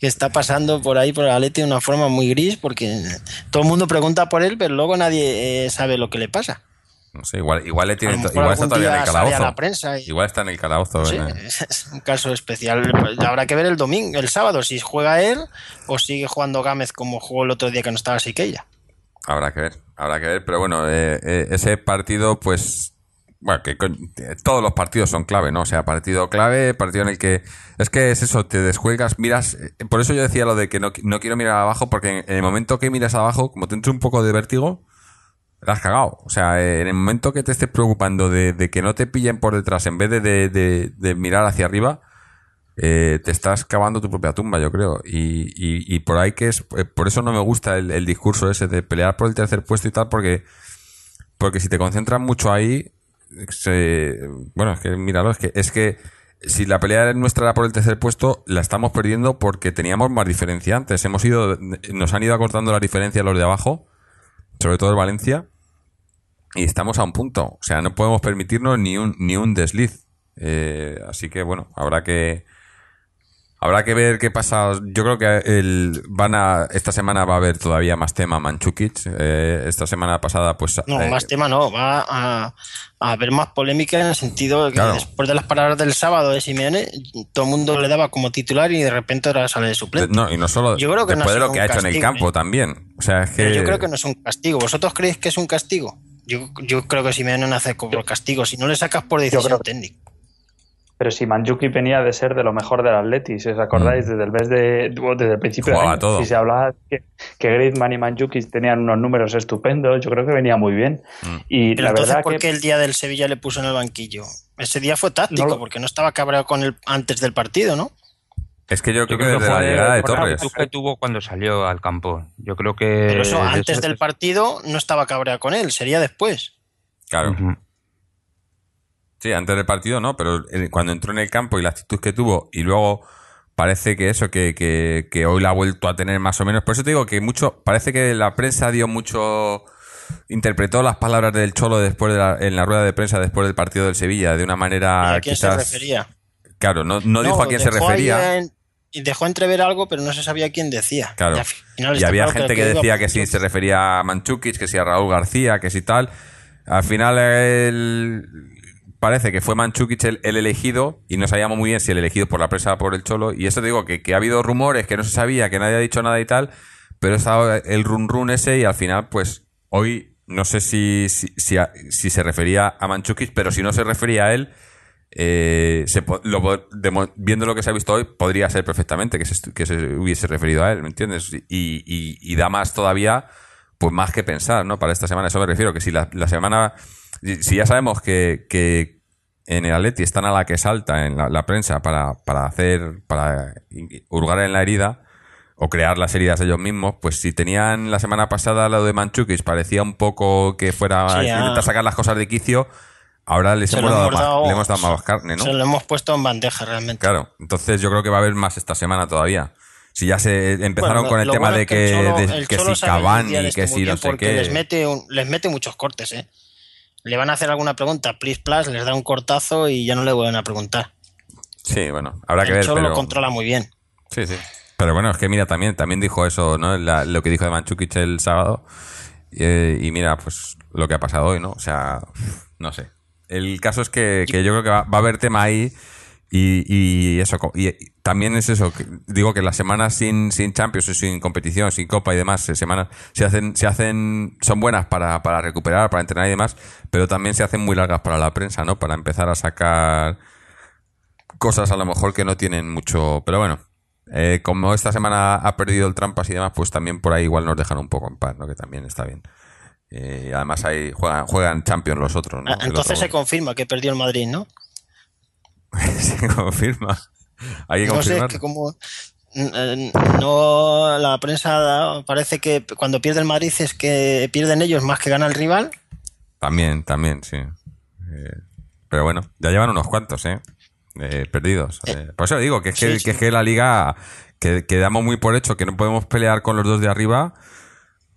que está pasando por ahí por el Atleti de una forma muy gris porque todo el mundo pregunta por él, pero luego nadie eh, sabe lo que le pasa. No sé, igual, igual le mejor igual está todavía en el calabozo. y- Igual está en el calabozo. Sí, es un caso especial. Pues Habrá que ver el domingo, el sábado, si juega él o sigue jugando Gámez como jugó el otro día que no estaba Siqueira. Habrá que ver, habrá que ver. Pero bueno, eh, eh, ese partido, pues. Bueno, que con- eh, todos los partidos son clave, ¿no? O sea, partido clave, partido en el que. Es que es eso, te descuelgas, miras. eh, Por eso yo decía lo de que no, no quiero mirar abajo, porque en, el momento que miras abajo, como te entra un poco de vértigo, la has cagado. O sea, eh, en el momento que te estés preocupando de, que no te pillen por detrás, en vez de, de- mirar hacia arriba, eh, te estás cavando tu propia tumba, yo creo. Y, y- por ahí que es. Por eso no me gusta el, el discurso ese de pelear por el tercer puesto y tal, porque. Porque si te concentras mucho ahí. Bueno, es que míralo, es que, es que si la pelea nuestra era por el tercer puesto, la estamos perdiendo porque teníamos más diferencia antes. Hemos ido, nos han ido acortando la diferencia los de abajo, sobre todo el Valencia, y estamos a un punto. O sea, no podemos permitirnos ni un, ni un desliz. Eh, así que bueno, habrá que habrá que ver qué pasa. Yo creo que el, van a esta semana va a haber todavía más tema Manchukic. Eh, esta semana pasada, pues No, eh, más tema no, va a, a haber más polémica en el sentido de que Claro. después de las palabras del sábado de Simeone, todo el mundo le daba como titular y de repente ahora sale de suplente. no y no solo Yo creo que no después de lo que ha hecho en el campo ¿eh? también. O sea, es que Pero yo creo que no es un castigo. ¿Vosotros creéis que es un castigo? Yo, yo creo que Simeone no hace por castigo. Si no le sacas por decisión técnica. Pero si Manjuki venía de ser de lo mejor del Atleti, si os acordáis, desde el mes de, desde el principio Mm. Jugaba del año, todo. si se hablaba que, que Griezmann y Manjuki tenían unos números estupendos, yo creo que venía muy bien. Mm. Y Pero la entonces, verdad ¿por que qué el día del Sevilla le puso en el banquillo? Ese día fue táctico, No lo- porque no estaba cabreado con él antes del partido, ¿no? es que yo Yo creo que desde la llegada de Torres. que tuvo cuando salió al campo. Yo creo que. Pero eso de antes eso- del partido no estaba cabreado con él, sería después. Claro. Sí, antes del partido no, pero cuando entró en el campo y la actitud que tuvo y luego parece que eso, que, que, que hoy la ha vuelto a tener más o menos. Por eso te digo que mucho, parece que la prensa dio mucho, interpretó las palabras del Cholo después de la, en la rueda de prensa después del partido del Sevilla de una manera ¿Y a quién quizás... se refería? Claro, no, no dijo a quién se refería. en- y dejó entrever algo, pero no se sabía quién decía. Claro. Y, había gente que, el decía que sí se refería a Manchukic, que sí a Raúl García, que sí tal. Al final él- parece que fue Manchukic el, el elegido y no sabíamos muy bien si el elegido por la prensa o por el Cholo. Y eso te digo, que, que ha habido rumores, que no se sabía, que nadie ha dicho nada y tal, pero estaba el run run ese y al final pues hoy no sé si, si, si, se refería a Manchukic, pero si no se refería a él, eh, se lo viendo lo que se ha visto hoy, podría ser perfectamente que se, que se hubiese referido a él, ¿me entiendes? Y, y- y da más todavía, pues más que pensar, ¿no? Para esta semana, eso me refiero, que si la, la semana, si ya sabemos que en el Atleti están a la que salta en la, la prensa para, para hacer, para hurgar en la herida o crear las heridas ellos mismos, pues si tenían la semana pasada lo de Manchukis, parecía un poco que fuera Sí, a ah. intentar sacar las cosas de quicio, ahora les hemos dado más, le hemos dado más carne, ¿no? Se lo hemos puesto en bandeja realmente. Claro, entonces yo creo que va a haber más esta semana todavía. Si ya se empezaron Bueno, con el tema bueno de que, el Cholo- de- el que si Cavani, que si no sé qué. Les mete, un- les mete muchos cortes, ¿eh? Le van a hacer alguna pregunta, please, plus, les da un cortazo y ya no le vuelven a preguntar. Sí, bueno, habrá que ver, pero... lo controla muy bien. Sí, sí. Pero bueno, es que mira, también, también dijo eso, ¿no? La- lo que dijo de Manchukic el sábado. Eh, y mira, pues lo que ha pasado hoy, ¿no? O sea, no sé. El caso es que, que yo creo que va, va a haber tema ahí. Y, y eso, y también es eso, que digo que las semanas sin, sin Champions, y sin competición, sin Copa y demás, semanas se hacen, se hacen, son buenas para, para recuperar, para entrenar y demás, pero también se hacen muy largas para la prensa, ¿no? Para empezar a sacar cosas a lo mejor que no tienen mucho. Pero bueno, eh, como esta semana ha perdido el trampas y demás, pues también por ahí igual nos dejan un poco en paz, ¿no? Que también está bien. Eh, y además ahí juegan, juegan Champions los otros, ¿no? Ah, Entonces se confirma que perdió el Madrid, ¿no? se confirma. Hay que No sé, es que como no la prensa da- parece que cuando pierde el Madrid es que pierden ellos más que gana el rival. También, también, sí. Eh, pero bueno, ya llevan unos cuantos, ¿eh? Eh, perdidos. Eh, por eso digo que es que, sí, sí. que es que la liga que, que damos muy por hecho que no podemos pelear con los dos de arriba,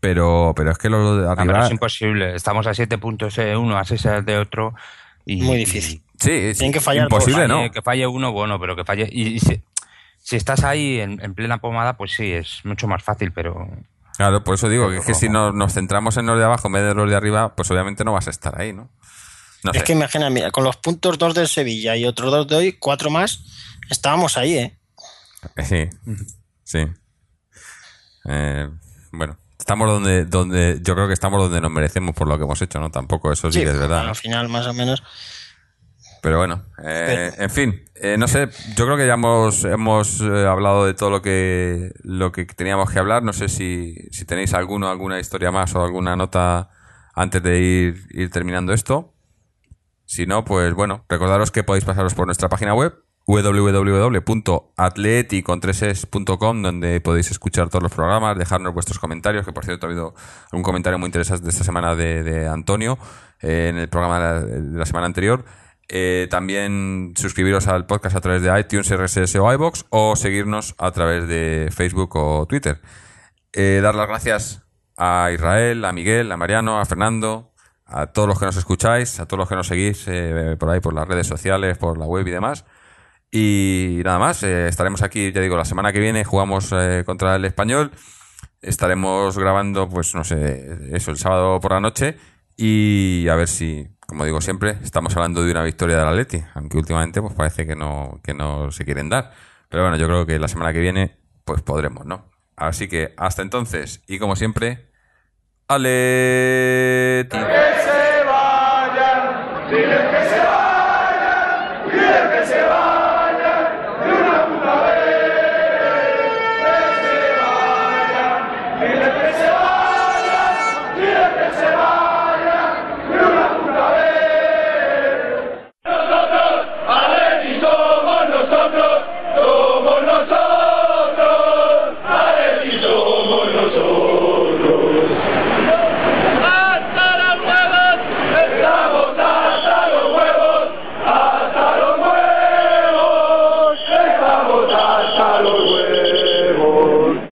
pero, pero es que los dos de pero arriba. es imposible. Estamos a siete puntos de uno, a seis de otro. Y, Muy difícil. Sí, sí, Tienen que fallar imposible, dos. ¿no? falle- Que falle uno, bueno, pero que falle. Y, y si, si estás ahí en, en plena pomada, pues sí, es mucho más fácil, pero. Claro, por eso digo que es que si no, nos centramos en los de abajo en vez de los de arriba, pues obviamente no vas a estar ahí, ¿no? No Es sé. que imagina, mira, con los puntos dos del Sevilla y otros dos de hoy, cuatro más, estábamos ahí, ¿eh? Sí, sí. Eh, bueno, estamos donde, donde, yo creo que estamos donde nos merecemos por lo que hemos hecho, ¿no? Tampoco, eso sí, que es verdad. Al final, más o menos. Pero bueno, eh, en fin, eh, no sé, yo creo que ya hemos, hemos eh, hablado de todo lo que, lo que teníamos que hablar. No sé si, si tenéis alguno, alguna historia más o alguna nota antes de ir, ir terminando esto. Si no, pues bueno, recordaros que podéis pasaros por nuestra página web www.atleticontreses.com donde podéis escuchar todos los programas, dejarnos vuestros comentarios, que por cierto ha habido un comentario muy interesante de esta semana de, de Antonio eh, en el programa de la, de la semana anterior. Eh, también suscribiros al podcast a través de iTunes, RSS o iBox o seguirnos a través de Facebook o Twitter. Eh, dar las gracias a Israel, a Miguel, a Mariano, a Fernando, a todos los que nos escucháis, a todos los que nos seguís eh, por ahí, por las redes sociales, por la web y demás. Y nada más, eh, estaremos aquí, ya digo, la semana que viene jugamos contra el español. Estaremos grabando, pues no sé, eso el sábado por la noche. Y a ver si, como digo siempre, estamos hablando de una victoria del Atleti, aunque últimamente pues parece que no, que no se quieren dar. Pero bueno, yo creo que la semana que viene, pues podremos, ¿no? Así que hasta entonces, y como siempre, Atleti. que se vayan.